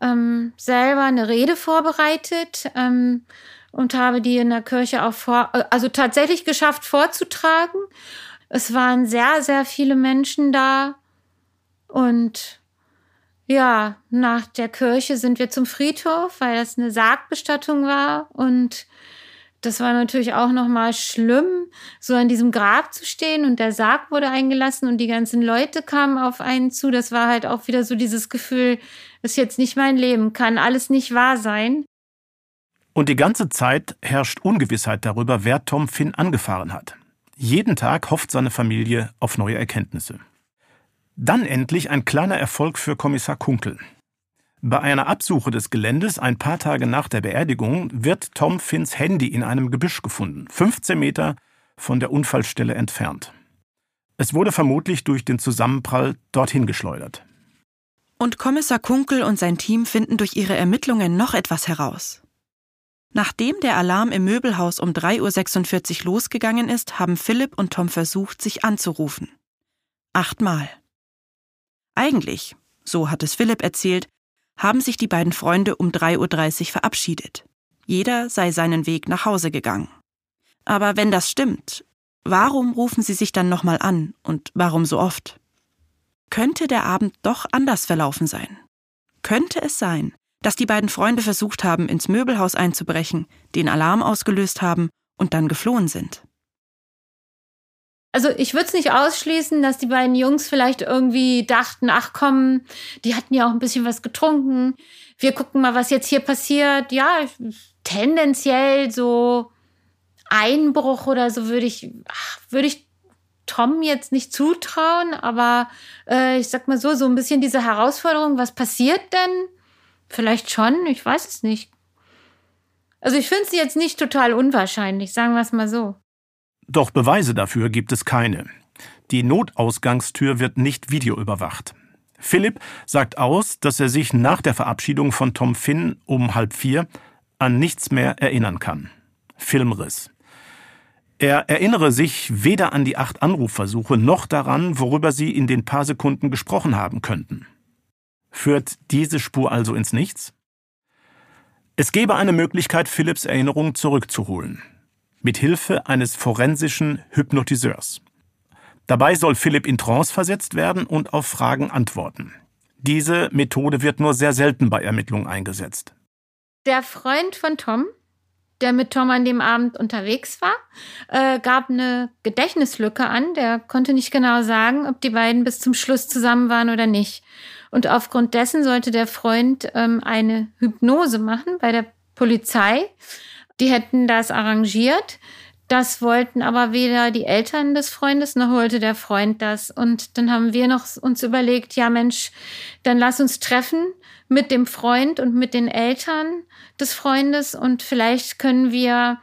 ähm, selber eine Rede vorbereitet ähm, und habe die in der Kirche auch vor, äh, also tatsächlich geschafft vorzutragen. Es waren sehr, sehr viele Menschen da und ja, nach der Kirche sind wir zum Friedhof, weil das eine Sargbestattung war und das war natürlich auch noch mal schlimm, so an diesem Grab zu stehen und der Sarg wurde eingelassen und die ganzen Leute kamen auf einen zu. Das war halt auch wieder so dieses Gefühl, ist jetzt nicht mein Leben, kann alles nicht wahr sein. Und die ganze Zeit herrscht Ungewissheit darüber, wer Tom Finn angefahren hat. Jeden Tag hofft seine Familie auf neue Erkenntnisse. Dann endlich ein kleiner Erfolg für Kommissar Kunkel. Bei einer Absuche des Geländes ein paar Tage nach der Beerdigung wird Tom Finns Handy in einem Gebüsch gefunden, 15 Meter von der Unfallstelle entfernt. Es wurde vermutlich durch den Zusammenprall dorthin geschleudert. Und Kommissar Kunkel und sein Team finden durch ihre Ermittlungen noch etwas heraus. Nachdem der Alarm im Möbelhaus um 3.46 Uhr losgegangen ist, haben Philipp und Tom versucht, sich anzurufen. Achtmal. Eigentlich, so hat es Philipp erzählt, haben sich die beiden Freunde um 3.30 Uhr verabschiedet. Jeder sei seinen Weg nach Hause gegangen. Aber wenn das stimmt, warum rufen sie sich dann nochmal an und warum so oft? Könnte der Abend doch anders verlaufen sein? Könnte es sein, dass die beiden Freunde versucht haben, ins Möbelhaus einzubrechen, den Alarm ausgelöst haben und dann geflohen sind? Also ich würde es nicht ausschließen, dass die beiden Jungs vielleicht irgendwie dachten, ach komm, die hatten ja auch ein bisschen was getrunken. Wir gucken mal, was jetzt hier passiert. Ja, tendenziell so Einbruch oder so würde ich, würde ich Tom jetzt nicht zutrauen, aber äh, ich sag mal so, so ein bisschen diese Herausforderung, was passiert denn? Vielleicht schon, ich weiß es nicht. Also ich finde es jetzt nicht total unwahrscheinlich, sagen wir es mal so. Doch Beweise dafür gibt es keine. Die Notausgangstür wird nicht videoüberwacht. Philipp sagt aus, dass er sich nach der Verabschiedung von Tom Finn um halb vier an nichts mehr erinnern kann. Filmriss. Er erinnere sich weder an die acht Anrufversuche noch daran, worüber sie in den paar Sekunden gesprochen haben könnten. Führt diese Spur also ins Nichts? Es gäbe eine Möglichkeit, Philipps Erinnerung zurückzuholen mit Hilfe eines forensischen Hypnotiseurs. Dabei soll Philipp in Trance versetzt werden und auf Fragen antworten. Diese Methode wird nur sehr selten bei Ermittlungen eingesetzt. Der Freund von Tom, der mit Tom an dem Abend unterwegs war, äh, gab eine Gedächtnislücke an. Der konnte nicht genau sagen, ob die beiden bis zum Schluss zusammen waren oder nicht. Und aufgrund dessen sollte der Freund ähm, eine Hypnose machen bei der Polizei. Die hätten das arrangiert. Das wollten aber weder die Eltern des Freundes noch wollte der Freund das. Und dann haben wir noch uns überlegt, ja Mensch, dann lass uns treffen mit dem Freund und mit den Eltern des Freundes und vielleicht können wir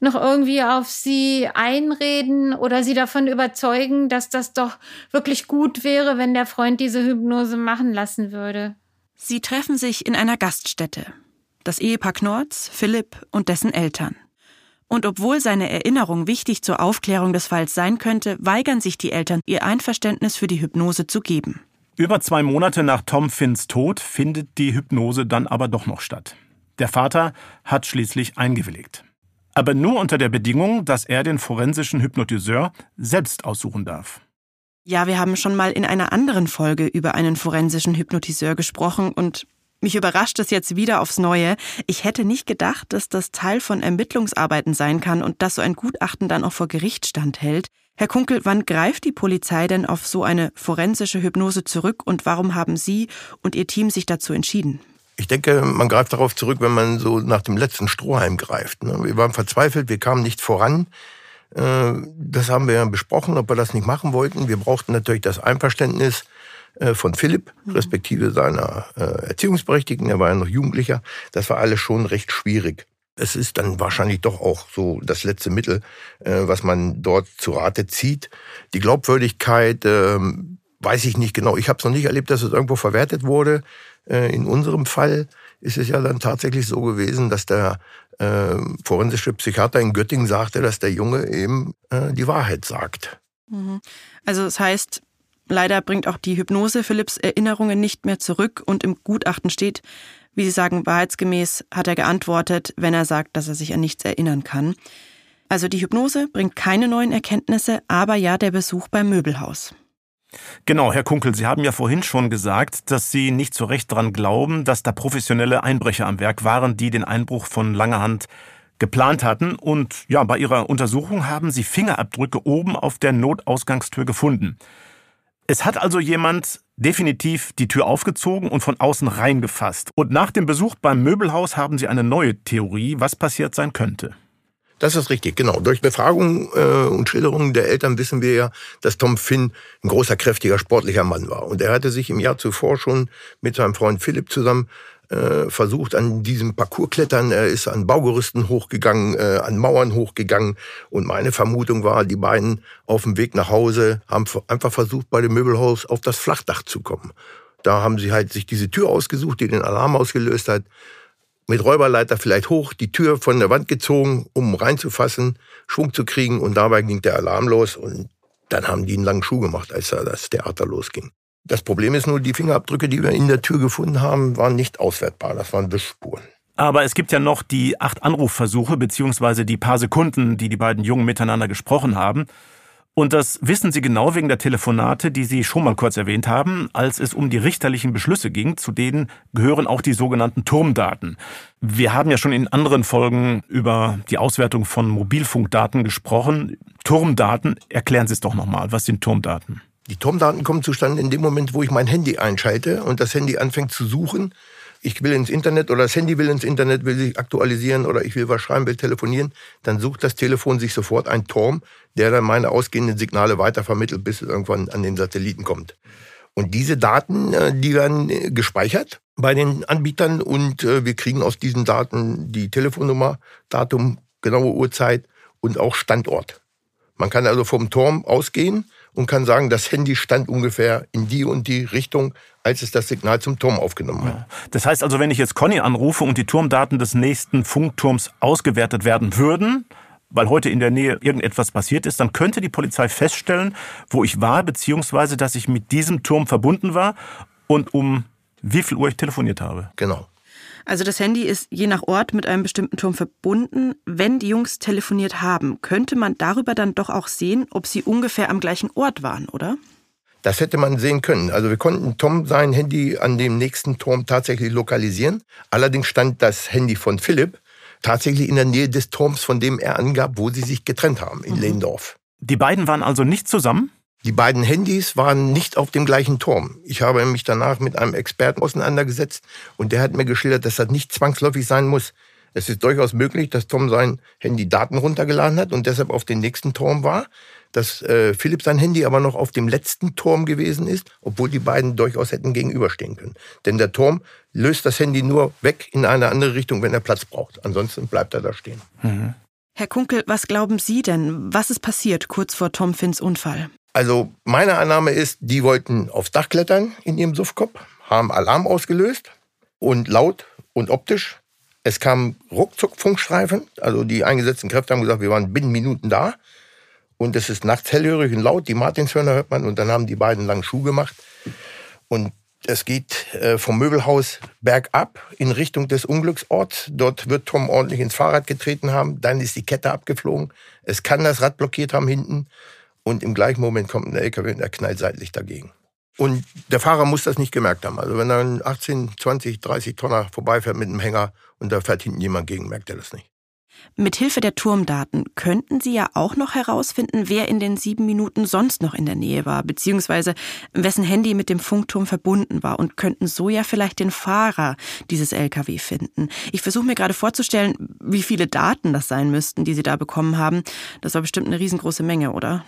noch irgendwie auf sie einreden oder sie davon überzeugen, dass das doch wirklich gut wäre, wenn der Freund diese Hypnose machen lassen würde. Sie treffen sich in einer Gaststätte das Ehepaar Knorz, Philipp und dessen Eltern. Und obwohl seine Erinnerung wichtig zur Aufklärung des Falls sein könnte, weigern sich die Eltern, ihr Einverständnis für die Hypnose zu geben. Über zwei Monate nach Tom Finns Tod findet die Hypnose dann aber doch noch statt. Der Vater hat schließlich eingewilligt. Aber nur unter der Bedingung, dass er den forensischen Hypnotiseur selbst aussuchen darf. Ja, wir haben schon mal in einer anderen Folge über einen forensischen Hypnotiseur gesprochen und mich überrascht es jetzt wieder aufs Neue. Ich hätte nicht gedacht, dass das Teil von Ermittlungsarbeiten sein kann und dass so ein Gutachten dann auch vor Gericht standhält. Herr Kunkel, wann greift die Polizei denn auf so eine forensische Hypnose zurück und warum haben Sie und Ihr Team sich dazu entschieden? Ich denke, man greift darauf zurück, wenn man so nach dem letzten Strohhalm greift. Ne? Wir waren verzweifelt, wir kamen nicht voran. Äh, das haben wir ja besprochen, ob wir das nicht machen wollten. Wir brauchten natürlich das Einverständnis äh, von Philipp, mhm. respektive seiner äh, Erziehungsberechtigten, er war ja noch Jugendlicher. Das war alles schon recht schwierig. Es ist dann wahrscheinlich doch auch so das letzte Mittel, was man dort zu Rate zieht. Die Glaubwürdigkeit ähm, weiß ich nicht genau. Ich habe es noch nicht erlebt, dass es irgendwo verwertet wurde. In unserem Fall ist es ja dann tatsächlich so gewesen, dass der äh, forensische Psychiater in Göttingen sagte, dass der Junge eben äh, die Wahrheit sagt. Mhm. Also das heißt, Leider bringt auch die Hypnose Philipps Erinnerungen nicht mehr zurück und im Gutachten steht, wie Sie sagen, wahrheitsgemäß hat er geantwortet, wenn er sagt, dass er sich an nichts erinnern kann. Also die Hypnose bringt keine neuen Erkenntnisse, aber ja der Besuch beim Möbelhaus. Genau, Herr Kunkel, Sie haben ja vorhin schon gesagt, dass Sie nicht so recht daran glauben, dass da professionelle Einbrecher am Werk waren, die den Einbruch von langer Hand geplant hatten. Und ja, bei Ihrer Untersuchung haben Sie Fingerabdrücke oben auf der Notausgangstür gefunden. Es hat also jemand definitiv die Tür aufgezogen und von außen reingefasst. Und nach dem Besuch beim Möbelhaus haben Sie eine neue Theorie, was passiert sein könnte. Das ist richtig, genau. Durch Befragungen äh, und Schilderungen der Eltern wissen wir ja, dass Tom Finn ein großer, kräftiger, sportlicher Mann war. Und er hatte sich im Jahr zuvor schon mit seinem Freund Philipp zusammen äh, versucht, an diesem Parcours klettern. Er ist an Baugerüsten hochgegangen, äh, an Mauern hochgegangen. Und meine Vermutung war, die beiden auf dem Weg nach Hause haben einfach versucht, bei dem Möbelhaus auf das Flachdach zu kommen. Da haben sie halt sich diese Tür ausgesucht, die den Alarm ausgelöst hat mit Räuberleiter vielleicht hoch, die Tür von der Wand gezogen, um reinzufassen, Schwung zu kriegen und dabei ging der Alarm los und dann haben die einen langen Schuh gemacht, als da das Theater losging. Das Problem ist nur, die Fingerabdrücke, die wir in der Tür gefunden haben, waren nicht auswertbar. Das waren Wischspuren. Aber es gibt ja noch die acht Anrufversuche beziehungsweise die paar Sekunden, die die beiden Jungen miteinander gesprochen haben. Und das wissen Sie genau wegen der Telefonate, die Sie schon mal kurz erwähnt haben, als es um die richterlichen Beschlüsse ging. Zu denen gehören auch die sogenannten Turmdaten. Wir haben ja schon in anderen Folgen über die Auswertung von Mobilfunkdaten gesprochen. Turmdaten, erklären Sie es doch nochmal. Was sind Turmdaten? Die Turmdaten kommen zustande in dem Moment, wo ich mein Handy einschalte und das Handy anfängt zu suchen ich will ins Internet oder das Handy will ins Internet, will sich aktualisieren oder ich will was schreiben, will telefonieren, dann sucht das Telefon sich sofort einen Turm, der dann meine ausgehenden Signale weitervermittelt, bis es irgendwann an den Satelliten kommt. Und diese Daten, äh, die werden äh, gespeichert bei den Anbietern und äh, wir kriegen aus diesen Daten die Telefonnummer, Datum, genaue Uhrzeit und auch Standort. Man kann also vom Turm ausgehen und kann sagen, das Handy stand ungefähr in die und die Richtung, als es das Signal zum Turm aufgenommen hat. Ja. Das heißt also, wenn ich jetzt Conny anrufe und die Turmdaten des nächsten Funkturms ausgewertet werden würden, weil heute in der Nähe irgendetwas passiert ist, dann könnte die Polizei feststellen, wo ich war, beziehungsweise dass ich mit diesem Turm verbunden war und um wie viel Uhr ich telefoniert habe. Genau. Also das Handy ist je nach Ort mit einem bestimmten Turm verbunden. Wenn die Jungs telefoniert haben, könnte man darüber dann doch auch sehen, ob sie ungefähr am gleichen Ort waren, oder? Das hätte man sehen können. Also wir konnten Tom sein Handy an dem nächsten Turm tatsächlich lokalisieren. Allerdings stand das Handy von Philipp tatsächlich in der Nähe des Turms, von dem er angab, wo sie sich getrennt haben, in mhm. Lehndorf. Die beiden waren also nicht zusammen? Die beiden Handys waren nicht auf dem gleichen Turm. Ich habe mich danach mit einem Experten auseinandergesetzt und der hat mir geschildert, dass das nicht zwangsläufig sein muss. Es ist durchaus möglich, dass Tom sein Handy Daten runtergeladen hat und deshalb auf den nächsten Turm war, dass äh, Philipp sein Handy aber noch auf dem letzten Turm gewesen ist, obwohl die beiden durchaus hätten gegenüberstehen können. Denn der Turm löst das Handy nur weg in eine andere Richtung, wenn er Platz braucht. Ansonsten bleibt er da stehen. Mhm. Herr Kunkel, was glauben Sie denn? Was ist passiert kurz vor Tom Finns Unfall? Also meine Annahme ist, die wollten aufs Dach klettern in ihrem Suffkopf, haben Alarm ausgelöst und laut und optisch. Es kam ruckzuck Funkstreifen, also die eingesetzten Kräfte haben gesagt, wir waren binnen Minuten da. Und es ist nachts hellhörig und laut, die Martinshörner hört man und dann haben die beiden langen Schuh gemacht. Und es geht äh, vom Möbelhaus bergab in Richtung des Unglücksorts. Dort wird Tom ordentlich ins Fahrrad getreten haben. Dann ist die Kette abgeflogen. Es kann das Rad blockiert haben hinten und im gleichen Moment kommt ein LKW und er knallt seitlich dagegen. Und der Fahrer muss das nicht gemerkt haben. Also wenn da ein 18, 20, 30 Tonner vorbeifährt mit einem Hänger und da fährt hinten jemand gegen, merkt er das nicht. Mithilfe der Turmdaten könnten Sie ja auch noch herausfinden, wer in den sieben Minuten sonst noch in der Nähe war, beziehungsweise wessen Handy mit dem Funkturm verbunden war und könnten so ja vielleicht den Fahrer dieses LKW finden. Ich versuche mir gerade vorzustellen, wie viele Daten das sein müssten, die Sie da bekommen haben. Das war bestimmt eine riesengroße Menge, oder?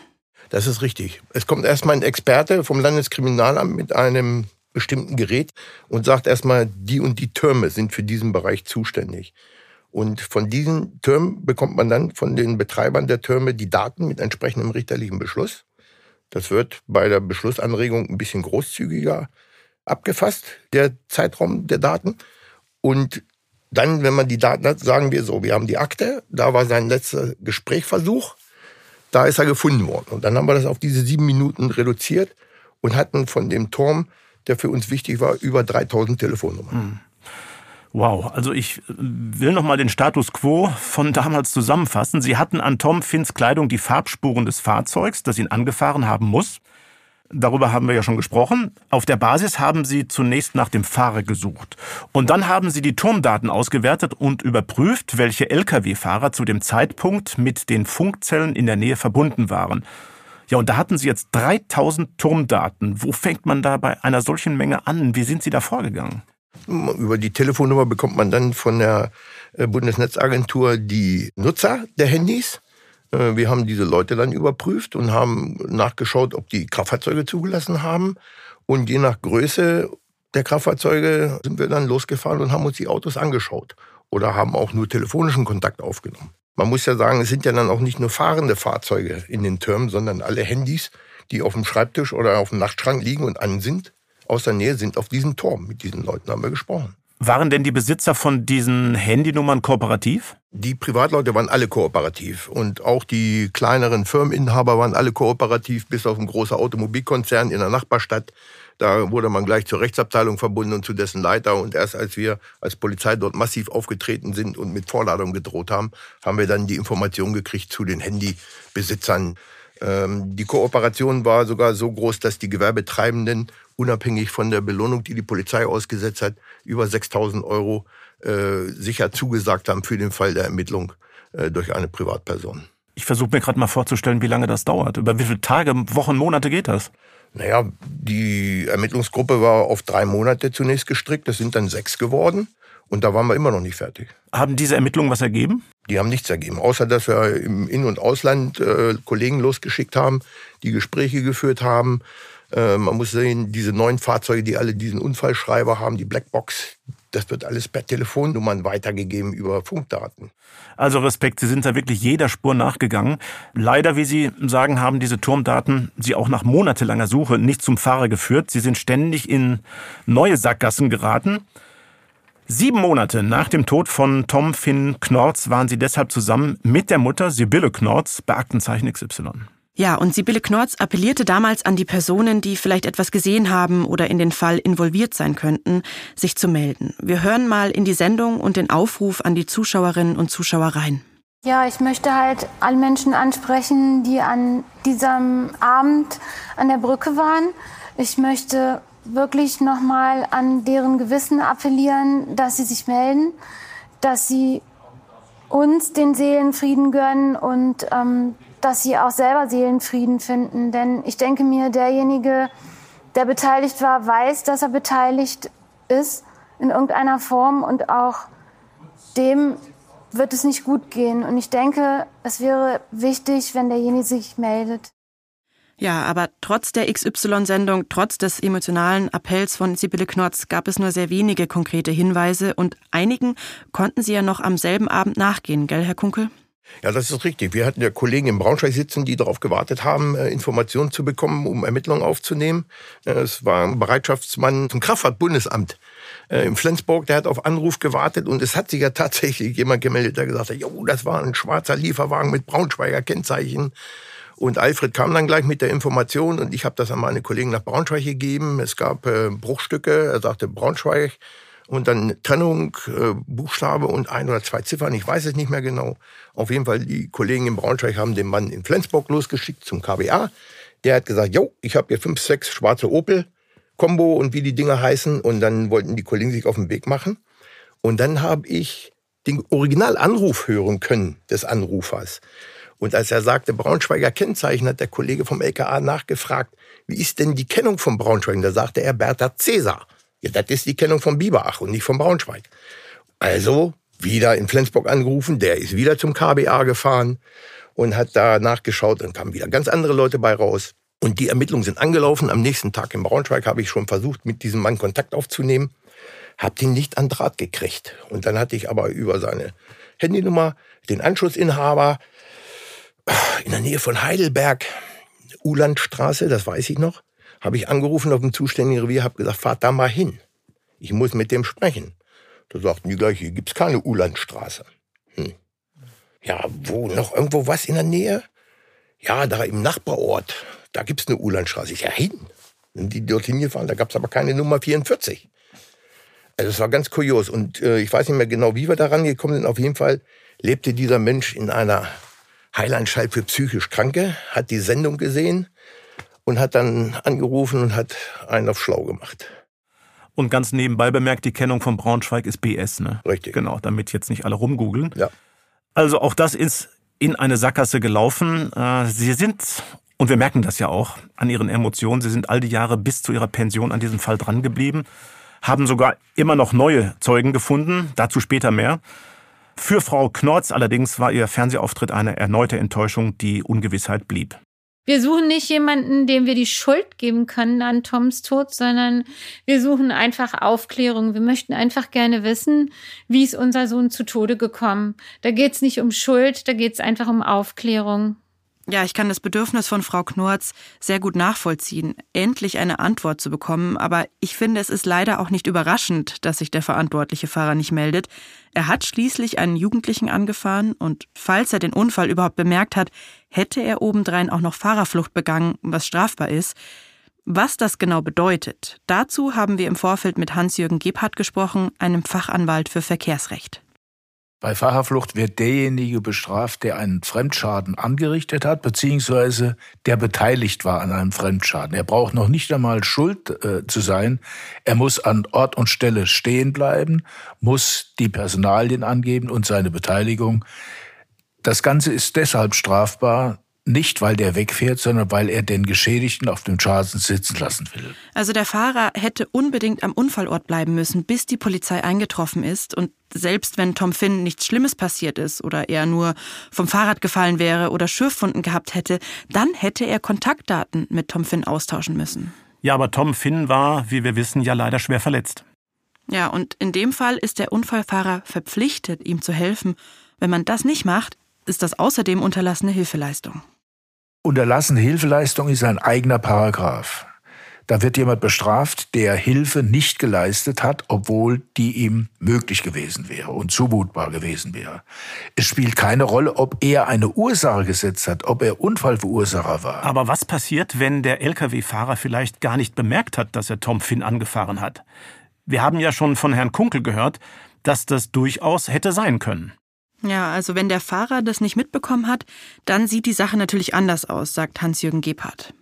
Das ist richtig. Es kommt erstmal ein Experte vom Landeskriminalamt mit einem bestimmten Gerät und sagt erstmal, die und die Türme sind für diesen Bereich zuständig. Und von diesen Türmen bekommt man dann von den Betreibern der Türme die Daten mit entsprechendem richterlichen Beschluss. Das wird bei der Beschlussanregung ein bisschen großzügiger abgefasst, der Zeitraum der Daten. Und dann, wenn man die Daten hat, sagen wir so, wir haben die Akte, da war sein letzter Gesprächsversuch, da ist er gefunden worden. Und dann haben wir das auf diese sieben Minuten reduziert und hatten von dem Turm, der für uns wichtig war, über 3000 Telefonnummern. Hm. Wow, also ich will noch mal den Status quo von damals zusammenfassen. Sie hatten an Tom Finns Kleidung die Farbspuren des Fahrzeugs, das ihn angefahren haben muss. Darüber haben wir ja schon gesprochen. Auf der Basis haben Sie zunächst nach dem Fahrer gesucht. Und dann haben Sie die Turmdaten ausgewertet und überprüft, welche Lkw-Fahrer zu dem Zeitpunkt mit den Funkzellen in der Nähe verbunden waren. Ja, und da hatten Sie jetzt 3000 Turmdaten. Wo fängt man da bei einer solchen Menge an? Wie sind Sie da vorgegangen? Über die Telefonnummer bekommt man dann von der äh, Bundesnetzagentur die Nutzer der Handys. Äh, wir haben diese Leute dann überprüft und haben nachgeschaut, ob die Kraftfahrzeuge zugelassen haben. Und je nach Größe der Kraftfahrzeuge sind wir dann losgefahren und haben uns die Autos angeschaut oder haben auch nur telefonischen Kontakt aufgenommen. Man muss ja sagen, es sind ja dann auch nicht nur fahrende Fahrzeuge in den Türmen, sondern alle Handys, die auf dem Schreibtisch oder auf dem Nachtschrank liegen und an sind, aus der Nähe sind auf diesem Turm. Mit diesen Leuten haben wir gesprochen. Waren denn die Besitzer von diesen Handynummern kooperativ? Die Privatleute waren alle kooperativ und auch die kleineren Firmeninhaber waren alle kooperativ, bis auf ein großer Automobilkonzern in der Nachbarstadt. Da wurde man gleich zur Rechtsabteilung verbunden und zu dessen Leiter. Und erst als wir als Polizei dort massiv aufgetreten sind und mit Vorladung gedroht haben, haben wir dann die Information gekriegt zu den Handybesitzern. Ähm, die Kooperation war sogar so groß, dass die Gewerbetreibenden unabhängig von der Belohnung, die die Polizei ausgesetzt hat, über 6000 Euro äh, sicher zugesagt haben für den Fall der Ermittlung äh, durch eine Privatperson. Ich versuche mir gerade mal vorzustellen, wie lange das dauert. Über wie viele Tage, Wochen, Monate geht das? Naja, die Ermittlungsgruppe war auf drei Monate zunächst gestrickt. Das sind dann sechs geworden. Und da waren wir immer noch nicht fertig. Haben diese Ermittlungen was ergeben? Die haben nichts ergeben, außer dass wir im In- und Ausland äh, Kollegen losgeschickt haben, die Gespräche geführt haben, äh, man muss sehen, diese neuen Fahrzeuge, die alle diesen Unfallschreiber haben, die Blackbox, das wird alles per Telefonnummern weitergegeben über Funkdaten. Also Respekt, Sie sind da wirklich jeder Spur nachgegangen. Leider, wie Sie sagen, haben diese Turmdaten Sie auch nach monatelanger Suche nicht zum Fahrer geführt. Sie sind ständig in neue Sackgassen geraten. Sieben Monate nach dem Tod von Tom Finn Knorz waren Sie deshalb zusammen mit der Mutter Sibylle Knorz bei Aktenzeichen XY. Ja, und Sibylle Knorz appellierte damals an die Personen, die vielleicht etwas gesehen haben oder in den Fall involviert sein könnten, sich zu melden. Wir hören mal in die Sendung und den Aufruf an die Zuschauerinnen und Zuschauer rein. Ja, ich möchte halt alle Menschen ansprechen, die an diesem Abend an der Brücke waren. Ich möchte wirklich nochmal an deren Gewissen appellieren, dass sie sich melden, dass sie uns den Seelenfrieden gönnen und ähm, dass sie auch selber Seelenfrieden finden. Denn ich denke mir, derjenige, der beteiligt war, weiß, dass er beteiligt ist in irgendeiner Form und auch dem wird es nicht gut gehen. Und ich denke, es wäre wichtig, wenn derjenige sich meldet. Ja, aber trotz der XY-Sendung, trotz des emotionalen Appells von Sibylle Knotz gab es nur sehr wenige konkrete Hinweise und einigen konnten Sie ja noch am selben Abend nachgehen, gell, Herr Kunkel? Ja, das ist richtig. Wir hatten ja Kollegen in Braunschweig sitzen, die darauf gewartet haben, äh, Informationen zu bekommen, um Ermittlungen aufzunehmen. Äh, es war ein Bereitschaftsmann zum Kraftfahrtbundesamt äh, in Flensburg, der hat auf Anruf gewartet und es hat sich ja tatsächlich jemand gemeldet, der gesagt hat, jo, das war ein schwarzer Lieferwagen mit Braunschweiger Kennzeichen. Und Alfred kam dann gleich mit der Information und ich habe das an meine Kollegen nach Braunschweig gegeben. Es gab Bruchstücke, er sagte Braunschweig und dann Trennung, äh, Buchstabe und ein oder zwei Ziffern, ich weiß es nicht mehr genau. Auf jeden Fall, die Kollegen in Braunschweig haben den Mann in Flensburg losgeschickt zum KBA. Der hat gesagt, jo, ich habe hier fünf, sechs schwarze Opel, Combo und wie die Dinger heißen. Und dann wollten die Kollegen sich auf den Weg machen. Und dann habe ich den Originalanruf hören können des Anrufers. Und als er sagte, Braunschweiger Kennzeichen, hat der Kollege vom LKA nachgefragt, wie ist denn die Kennung von Braunschweig? Da sagte er Bertha Cäsar. Ja, das ist die Kennung von Biberach und nicht von Braunschweig. Also wieder in Flensburg angerufen, der ist wieder zum KBA gefahren und hat da nachgeschaut und kamen wieder ganz andere Leute bei raus. Und die Ermittlungen sind angelaufen. Am nächsten Tag in Braunschweig habe ich schon versucht, mit diesem Mann Kontakt aufzunehmen, habe den nicht an Draht gekriegt. Und dann hatte ich aber über seine Handynummer den Anschlussinhaber in der Nähe von Heidelberg, Ulandstraße, das weiß ich noch, habe ich angerufen auf dem zuständigen Revier, habe gesagt, fahrt da mal hin. Ich muss mit dem sprechen. Da sagten die gleich, hier gibt's keine Ulandstraße. Hm. Ja, wo, noch irgendwo was in der Nähe? Ja, da im Nachbarort, da gibt's eine Ulandstraße. Ich ja hin. die dorthin gefahren, da gab es aber keine Nummer 44. Also es war ganz kurios und äh, ich weiß nicht mehr genau, wie wir da rangekommen sind. Auf jeden Fall lebte dieser Mensch in einer Heilanstalt für psychisch Kranke, hat die Sendung gesehen und hat dann angerufen und hat einen auf schlau gemacht. Und ganz nebenbei bemerkt, die Kennung von Braunschweig ist BS, ne? Richtig. Genau, damit jetzt nicht alle rumgoogeln. Ja. Also auch das ist in eine Sackgasse gelaufen. Äh, Sie sind, und wir merken das ja auch an Ihren Emotionen, Sie sind all die Jahre bis zu Ihrer Pension an diesem Fall dran geblieben, haben sogar immer noch neue Zeugen gefunden, dazu später mehr. Für Frau Knorz allerdings war ihr Fernsehauftritt eine erneute Enttäuschung, die Ungewissheit blieb. Wir suchen nicht jemanden, dem wir die Schuld geben können an Toms Tod, sondern wir suchen einfach Aufklärung. Wir möchten einfach gerne wissen, wie ist unser Sohn zu Tode gekommen. Da geht es nicht um Schuld, da geht es einfach um Aufklärung. Ja, ich kann das Bedürfnis von Frau Knorz sehr gut nachvollziehen, endlich eine Antwort zu bekommen, aber ich finde, es ist leider auch nicht überraschend, dass sich der verantwortliche Fahrer nicht meldet. Er hat schließlich einen Jugendlichen angefahren und falls er den Unfall überhaupt bemerkt hat, hätte er obendrein auch noch Fahrerflucht begangen, was strafbar ist. Was das genau bedeutet, dazu haben wir im Vorfeld mit Hans-Jürgen Gebhardt gesprochen, einem Fachanwalt für Verkehrsrecht. Bei Fahrerflucht wird derjenige bestraft, der einen Fremdschaden angerichtet hat, beziehungsweise der beteiligt war an einem Fremdschaden. Er braucht noch nicht einmal schuld äh, zu sein. Er muss an Ort und Stelle stehen bleiben, muss die Personalien angeben und seine Beteiligung. Das Ganze ist deshalb strafbar, nicht, weil der wegfährt, sondern weil er den Geschädigten auf dem Schaden sitzen lassen will. Also der Fahrer hätte unbedingt am Unfallort bleiben müssen, bis die Polizei eingetroffen ist. Und selbst wenn Tom Finn nichts Schlimmes passiert ist oder er nur vom Fahrrad gefallen wäre oder Schürfwunden gehabt hätte, dann hätte er Kontaktdaten mit Tom Finn austauschen müssen. Ja, aber Tom Finn war, wie wir wissen, ja leider schwer verletzt. Ja, und in dem Fall ist der Unfallfahrer verpflichtet, ihm zu helfen. Wenn man das nicht macht, ist das außerdem unterlassene Hilfeleistung. Unterlassene Hilfeleistung ist ein eigener Paragraph. Da wird jemand bestraft, der Hilfe nicht geleistet hat, obwohl die ihm möglich gewesen wäre und zumutbar gewesen wäre. Es spielt keine Rolle, ob er eine Ursache gesetzt hat, ob er Unfallverursacher war. Aber was passiert, wenn der Lkw-Fahrer vielleicht gar nicht bemerkt hat, dass er Tom Finn angefahren hat? Wir haben ja schon von Herrn Kunkel gehört, dass das durchaus hätte sein können. Ja, also wenn der Fahrer das nicht mitbekommen hat, dann sieht die Sache natürlich anders aus, sagt Hans-Jürgen Gebhardt.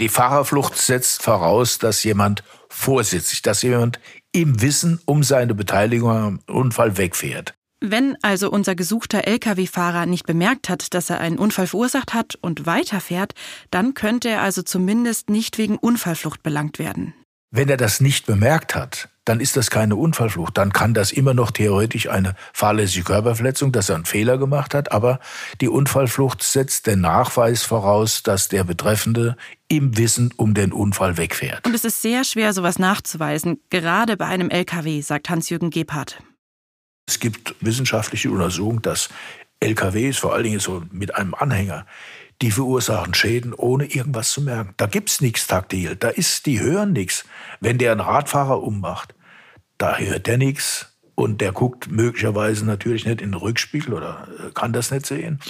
Die Fahrerflucht setzt voraus, dass jemand vorsätzlich, dass jemand im Wissen um seine Beteiligung am Unfall wegfährt. Wenn also unser gesuchter Lkw-Fahrer nicht bemerkt hat, dass er einen Unfall verursacht hat und weiterfährt, dann könnte er also zumindest nicht wegen Unfallflucht belangt werden. Wenn er das nicht bemerkt hat, dann ist das keine Unfallflucht. Dann kann das immer noch theoretisch eine fahrlässige Körperverletzung, dass er einen Fehler gemacht hat. Aber die Unfallflucht setzt den Nachweis voraus, dass der Betreffende im Wissen um den Unfall wegfährt. Und es ist sehr schwer, sowas nachzuweisen, gerade bei einem LKW, sagt Hans-Jürgen Gebhardt. Es gibt wissenschaftliche Untersuchungen, dass LKWs, vor allen Dingen so mit einem Anhänger, die verursachen Schäden, ohne irgendwas zu merken. Da gibt's nichts taktil, da ist, die hören nichts. Wenn der einen Radfahrer ummacht, da hört der nichts und der guckt möglicherweise natürlich nicht in den Rückspiegel oder äh, kann das nicht sehen.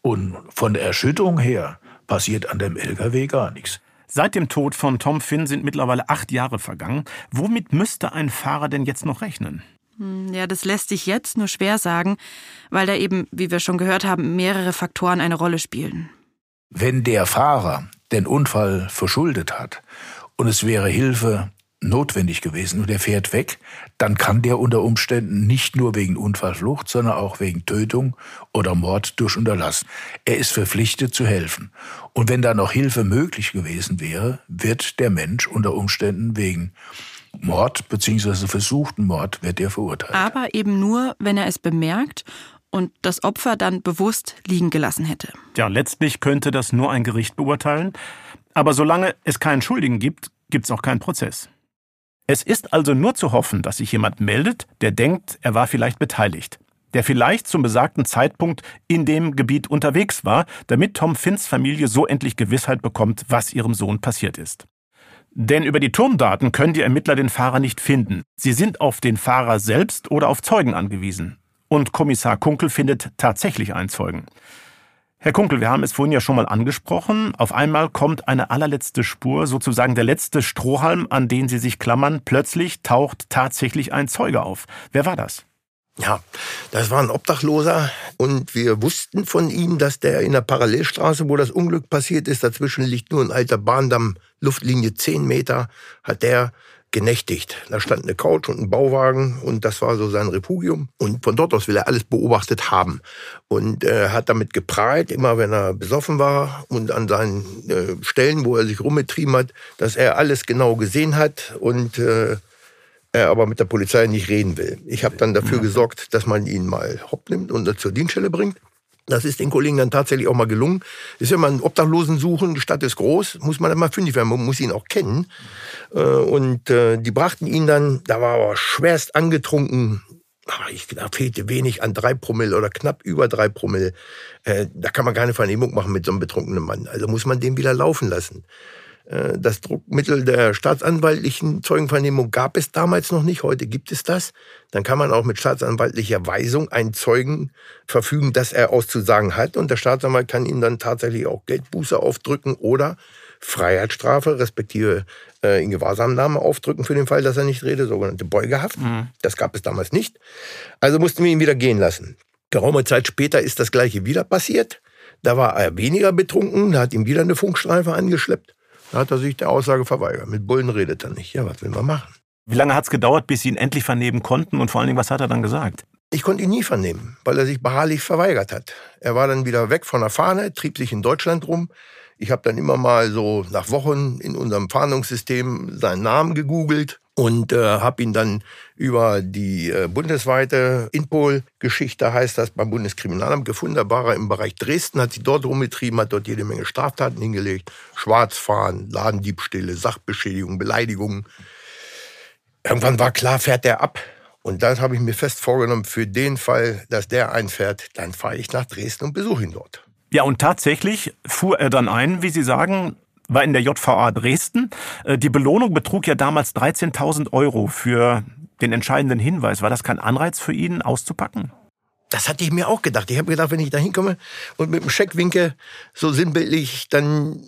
Und von der Erschütterung her passiert an dem LKW gar nichts. Seit dem Tod von Tom Finn sind mittlerweile acht Jahre vergangen. Womit müsste ein Fahrer denn jetzt noch rechnen? Hm, ja, das lässt sich jetzt nur schwer sagen, weil da eben, wie wir schon gehört haben, mehrere Faktoren eine Rolle spielen. Wenn der Fahrer den Unfall verschuldet hat und es wäre Hilfe notwendig gewesen und er fährt weg, dann kann der unter Umständen nicht nur wegen Unfallflucht, sondern auch wegen Tötung oder Mord durch Unterlassen. Er ist verpflichtet zu helfen. Und wenn da noch Hilfe möglich gewesen wäre, wird der Mensch unter Umständen wegen Mord bzw. versuchten Mord wird er verurteilt. Aber eben nur, wenn er es bemerkt und das Opfer dann bewusst liegen gelassen hätte. Ja, letztlich könnte das nur ein Gericht beurteilen. Aber solange es keinen Schuldigen gibt, gibt es auch keinen Prozess. Es ist also nur zu hoffen, dass sich jemand meldet, der denkt, er war vielleicht beteiligt, der vielleicht zum besagten Zeitpunkt in dem Gebiet unterwegs war, damit Tom Finns Familie so endlich Gewissheit bekommt, was ihrem Sohn passiert ist. Denn über die Turmdaten können die Ermittler den Fahrer nicht finden. Sie sind auf den Fahrer selbst oder auf Zeugen angewiesen. Und Kommissar Kunkel findet tatsächlich einen Zeugen. Herr Kunkel, wir haben es vorhin ja schon mal angesprochen. Auf einmal kommt eine allerletzte Spur, sozusagen der letzte Strohhalm, an den Sie sich klammern. Plötzlich taucht tatsächlich ein Zeuge auf. Wer war das? Ja, das war ein Obdachloser und wir wussten von ihm, dass der in der Parallelstraße, wo das Unglück passiert ist, dazwischen liegt nur ein alter Bahndamm, Luftlinie 10 Meter, hat der genächtigt. Da stand eine Couch und ein Bauwagen und das war so sein Refugium. Und von dort aus will er alles beobachtet haben. Und äh, hat damit geprahlt, immer wenn er besoffen war und an seinen äh, Stellen, wo er sich rumgetrieben hat, dass er alles genau gesehen hat und äh, er aber mit der Polizei nicht reden will. Ich habe dann dafür gesorgt, dass man ihn mal hopp nimmt und zur Dienststelle bringt. Das ist den Kollegen dann tatsächlich auch mal gelungen. Ist wenn man einen Obdachlosen suchen, die Stadt ist groß, muss man dann mal fündig werden, man muss ihn auch kennen. Äh, und äh, die brachten ihn dann, da war er schwerst angetrunken, ich, da fehlte wenig an drei Promille oder knapp über drei Promille. Äh, da kann man keine Vernehmung machen mit so einem betrunkenen Mann. Also muss man den wieder laufen lassen. Äh, das Druckmittel der staatsanwaltlichen Zeugenvernehmung gab es damals noch nicht, heute gibt es das. Dann kann man auch mit staatsanwaltlicher Weisung einen Zeugen verfügen, dass er auszusagen hat. Und der Staatsanwalt kann ihm dann tatsächlich auch Geldbuße aufdrücken oder Freiheitsstrafe, respektive äh, in Gewahrsamnahme aufdrücken für den Fall, dass er nicht redet, sogenannte Beugehaft. Mhm. Das gab es damals nicht. Also mussten wir ihn wieder gehen lassen. Geraume Zeit später ist das gleiche wieder passiert. Da war er weniger betrunken, da hat ihm wieder eine Funkstreife angeschleppt. Da hat er sich der Aussage verweigert. Mit Bullen redet er nicht. Ja, was will man machen? Wie lange hat es gedauert, bis Sie ihn endlich vernehmen konnten? Und vor allen Dingen, was hat er dann gesagt? Ich konnte ihn nie vernehmen, weil er sich beharrlich verweigert hat. Er war dann wieder weg von der Fahne, trieb sich in Deutschland rum. Ich habe dann immer mal so nach Wochen in unserem Fahndungssystem seinen Namen gegoogelt und äh, habe ihn dann über die äh, bundesweite Inpol-Geschichte, heißt das, beim Bundeskriminalamt gefunden. Da war er im Bereich Dresden, hat sich dort rumgetrieben, hat dort jede Menge Straftaten hingelegt. Schwarzfahren, Ladendiebstähle, Sachbeschädigung, Beleidigungen. Irgendwann war klar, fährt er ab. Und das habe ich mir fest vorgenommen, für den Fall, dass der einfährt, dann fahre ich nach Dresden und besuche ihn dort. Ja, und tatsächlich fuhr er dann ein, wie Sie sagen, war in der JVA Dresden. Äh, die Belohnung betrug ja damals 13.000 Euro für den entscheidenden Hinweis. War das kein Anreiz für ihn, auszupacken? Das hatte ich mir auch gedacht. Ich habe gedacht, wenn ich da hinkomme und mit dem Scheck winke, so sinnbildlich, dann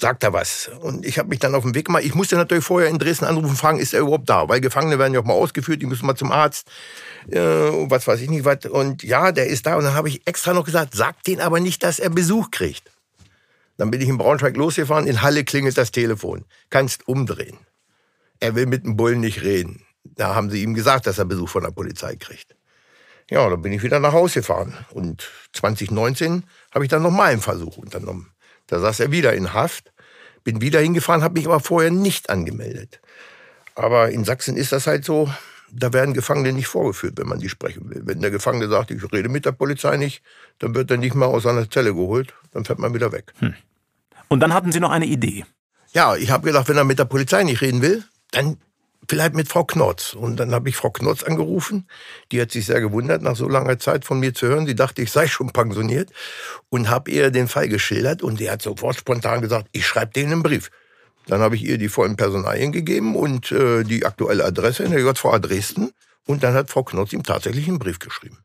sagt er was. Und ich habe mich dann auf den Weg gemacht. Ich musste natürlich vorher in Dresden anrufen, fragen, ist er überhaupt da? Weil Gefangene werden ja auch mal ausgeführt, die müssen mal zum Arzt, äh, was weiß ich nicht was. Und ja, der ist da. Und dann habe ich extra noch gesagt, sagt den aber nicht, dass er Besuch kriegt. Dann bin ich in Braunschweig losgefahren, in Halle klingelt das Telefon. Kannst umdrehen. Er will mit dem Bullen nicht reden. Da haben sie ihm gesagt, dass er Besuch von der Polizei kriegt. Ja, dann bin ich wieder nach Hause gefahren. Und 2019 habe ich dann nochmal einen Versuch unternommen. Da saß er wieder in Haft. Bin wieder hingefahren, habe mich aber vorher nicht angemeldet. Aber in Sachsen ist das halt so, da werden Gefangene nicht vorgeführt, wenn man die sprechen will. Wenn der Gefangene sagt, ich rede mit der Polizei nicht, dann wird er nicht mal aus seiner Zelle geholt, dann fährt man wieder weg. Hm. Und dann hatten Sie noch eine Idee. Ja, ich habe gedacht, wenn er mit der Polizei nicht reden will, dann vielleicht mit Frau Knotz. Und dann habe ich Frau Knotz angerufen. Die hat sich sehr gewundert, nach so langer Zeit von mir zu hören. Sie dachte, ich sei schon pensioniert und habe ihr den Fall geschildert. Und sie hat sofort spontan gesagt, ich schreibe denen einen Brief. Dann habe ich ihr die vollen Personalien gegeben und äh, die aktuelle Adresse in der JVA Dresden. Und dann hat Frau Knotz ihm tatsächlich einen Brief geschrieben.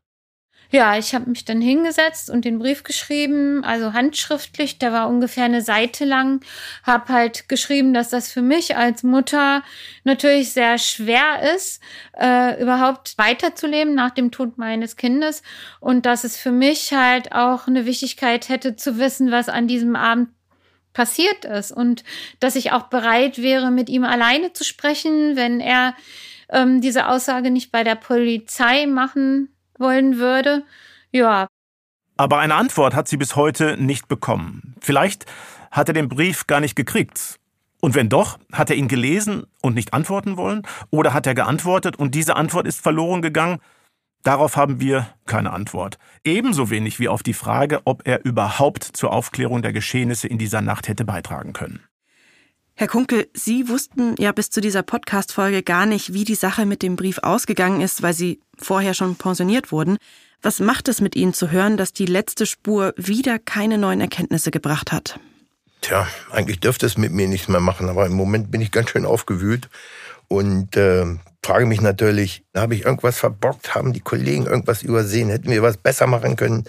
Ja, ich habe mich dann hingesetzt und den Brief geschrieben, also handschriftlich, der war ungefähr eine Seite lang, habe halt geschrieben, dass das für mich als Mutter natürlich sehr schwer ist, äh, überhaupt weiterzuleben nach dem Tod meines Kindes. Und dass es für mich halt auch eine Wichtigkeit hätte zu wissen, was an diesem Abend passiert ist. Und dass ich auch bereit wäre, mit ihm alleine zu sprechen, wenn er ähm, diese Aussage nicht bei der Polizei machen wollen würde. Ja. Aber eine Antwort hat sie bis heute nicht bekommen. Vielleicht hat er den Brief gar nicht gekriegt. Und wenn doch, hat er ihn gelesen und nicht antworten wollen? Oder hat er geantwortet und diese Antwort ist verloren gegangen? Darauf haben wir keine Antwort. Ebenso wenig wie auf die Frage, ob er überhaupt zur Aufklärung der Geschehnisse in dieser Nacht hätte beitragen können. Herr Kunkel, Sie wussten ja bis zu dieser Podcast-Folge gar nicht, wie die Sache mit dem Brief ausgegangen ist, weil Sie vorher schon pensioniert wurden. Was macht es mit Ihnen zu hören, dass die letzte Spur wieder keine neuen Erkenntnisse gebracht hat? Tja, eigentlich dürfte es mit mir nichts mehr machen, aber im Moment bin ich ganz schön aufgewühlt und äh, frage mich natürlich, habe ich irgendwas verbockt? Haben die Kollegen irgendwas übersehen? Hätten wir was besser machen können,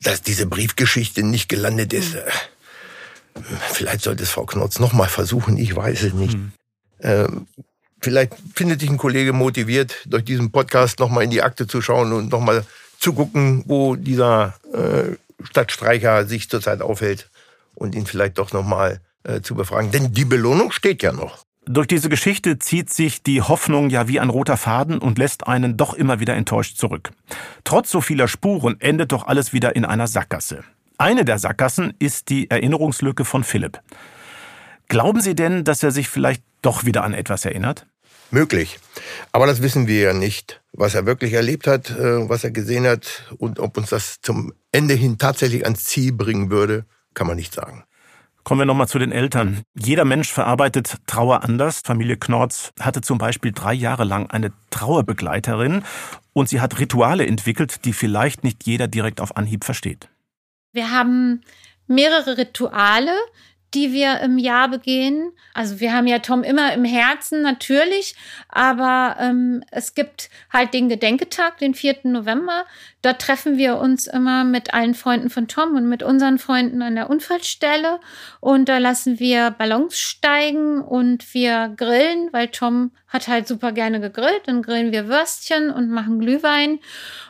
dass diese Briefgeschichte nicht gelandet ist? Mhm. Vielleicht sollte es Frau Knotz noch mal versuchen, ich weiß es nicht. Mhm. Ähm, vielleicht findet sich ein Kollege motiviert, durch diesen Podcast noch mal in die Akte zu schauen und noch mal zu gucken, wo dieser äh, Stadtstreicher sich zurzeit aufhält und ihn vielleicht doch noch mal äh, zu befragen. Denn die Belohnung steht ja noch. Durch diese Geschichte zieht sich die Hoffnung ja wie ein roter Faden und lässt einen doch immer wieder enttäuscht zurück. Trotz so vieler Spuren endet doch alles wieder in einer Sackgasse. Eine der Sackgassen ist die Erinnerungslücke von Philipp. Glauben Sie denn, dass er sich vielleicht doch wieder an etwas erinnert? Möglich. Aber das wissen wir ja nicht, was er wirklich erlebt hat, äh, was er gesehen hat und ob uns das zum Ende hin tatsächlich ans Ziel bringen würde, kann man nicht sagen. Kommen wir nochmal zu den Eltern. Jeder Mensch verarbeitet Trauer anders. Familie Knorz hatte zum Beispiel drei Jahre lang eine Trauerbegleiterin und sie hat Rituale entwickelt, die vielleicht nicht jeder direkt auf Anhieb versteht. Wir haben mehrere Rituale, die wir im Jahr begehen. Also wir haben ja Tom immer im Herzen natürlich, aber ähm, es gibt halt den Gedenketag, den 4. November. Da treffen wir uns immer mit allen Freunden von Tom und mit unseren Freunden an der Unfallstelle und da lassen wir Ballons steigen und wir grillen, weil Tom hat halt super gerne gegrillt. Dann grillen wir Würstchen und machen Glühwein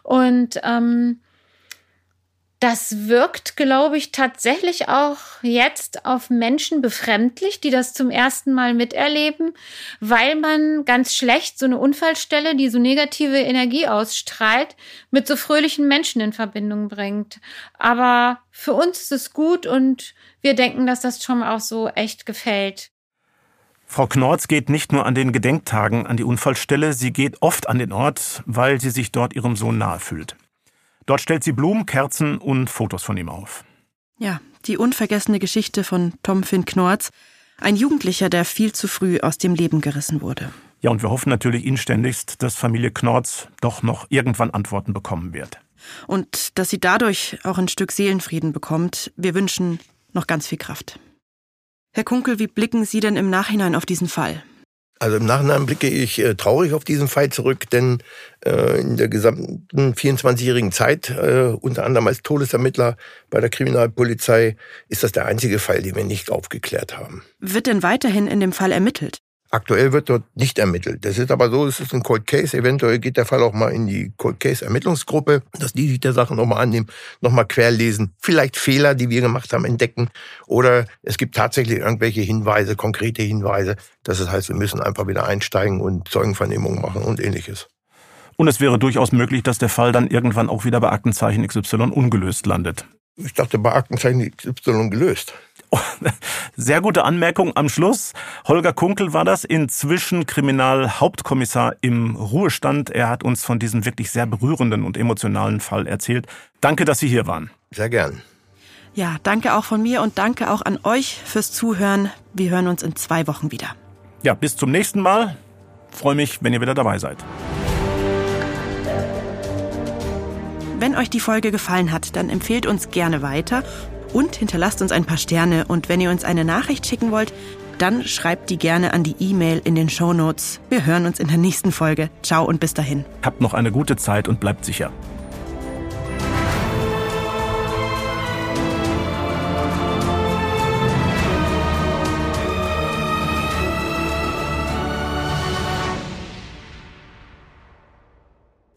und ähm, das wirkt, glaube ich, tatsächlich auch jetzt auf Menschen befremdlich, die das zum ersten Mal miterleben, weil man ganz schlecht so eine Unfallstelle, die so negative Energie ausstrahlt, mit so fröhlichen Menschen in Verbindung bringt. Aber für uns ist es gut und wir denken, dass das schon auch so echt gefällt. Frau Knorz geht nicht nur an den Gedenktagen an die Unfallstelle, sie geht oft an den Ort, weil sie sich dort ihrem Sohn nahe fühlt. Dort stellt sie Blumen, Kerzen und Fotos von ihm auf. Ja, die unvergessene Geschichte von Tom Finn Knorz, ein Jugendlicher, der viel zu früh aus dem Leben gerissen wurde. Ja, und wir hoffen natürlich inständigst, dass Familie Knorz doch noch irgendwann Antworten bekommen wird. Und dass sie dadurch auch ein Stück Seelenfrieden bekommt. Wir wünschen noch ganz viel Kraft. Herr Kunkel, wie blicken Sie denn im Nachhinein auf diesen Fall? Also im Nachhinein blicke ich äh, traurig auf diesen Fall zurück, denn äh, in der gesamten 24-jährigen Zeit, äh, unter anderem als Todesermittler bei der Kriminalpolizei, ist das der einzige Fall, den wir nicht aufgeklärt haben. Wird denn weiterhin in dem Fall ermittelt? Aktuell wird dort nicht ermittelt. Das ist aber so, es ist ein Cold Case. Eventuell geht der Fall auch mal in die Cold Case Ermittlungsgruppe, dass die sich der Sache nochmal annehmen, nochmal querlesen, vielleicht Fehler, die wir gemacht haben, entdecken. Oder es gibt tatsächlich irgendwelche Hinweise, konkrete Hinweise. Das heißt, wir müssen einfach wieder einsteigen und Zeugenvernehmungen machen und ähnliches. Und es wäre durchaus möglich, dass der Fall dann irgendwann auch wieder bei Aktenzeichen XY ungelöst landet. Ich dachte, bei Aktenzeichen XY gelöst. Sehr gute Anmerkung am Schluss. Holger Kunkel war das, inzwischen Kriminalhauptkommissar im Ruhestand. Er hat uns von diesem wirklich sehr berührenden und emotionalen Fall erzählt. Danke, dass Sie hier waren. Sehr gern. Ja, danke auch von mir und danke auch an euch fürs Zuhören. Wir hören uns in zwei Wochen wieder. Ja, bis zum nächsten Mal. Freue mich, wenn ihr wieder dabei seid. Wenn euch die Folge gefallen hat, dann empfehlt uns gerne weiter und hinterlasst uns ein paar Sterne. Und wenn ihr uns eine Nachricht schicken wollt, dann schreibt die gerne an die E-Mail in den Show Notes. Wir hören uns in der nächsten Folge. Ciao und bis dahin. Habt noch eine gute Zeit und bleibt sicher.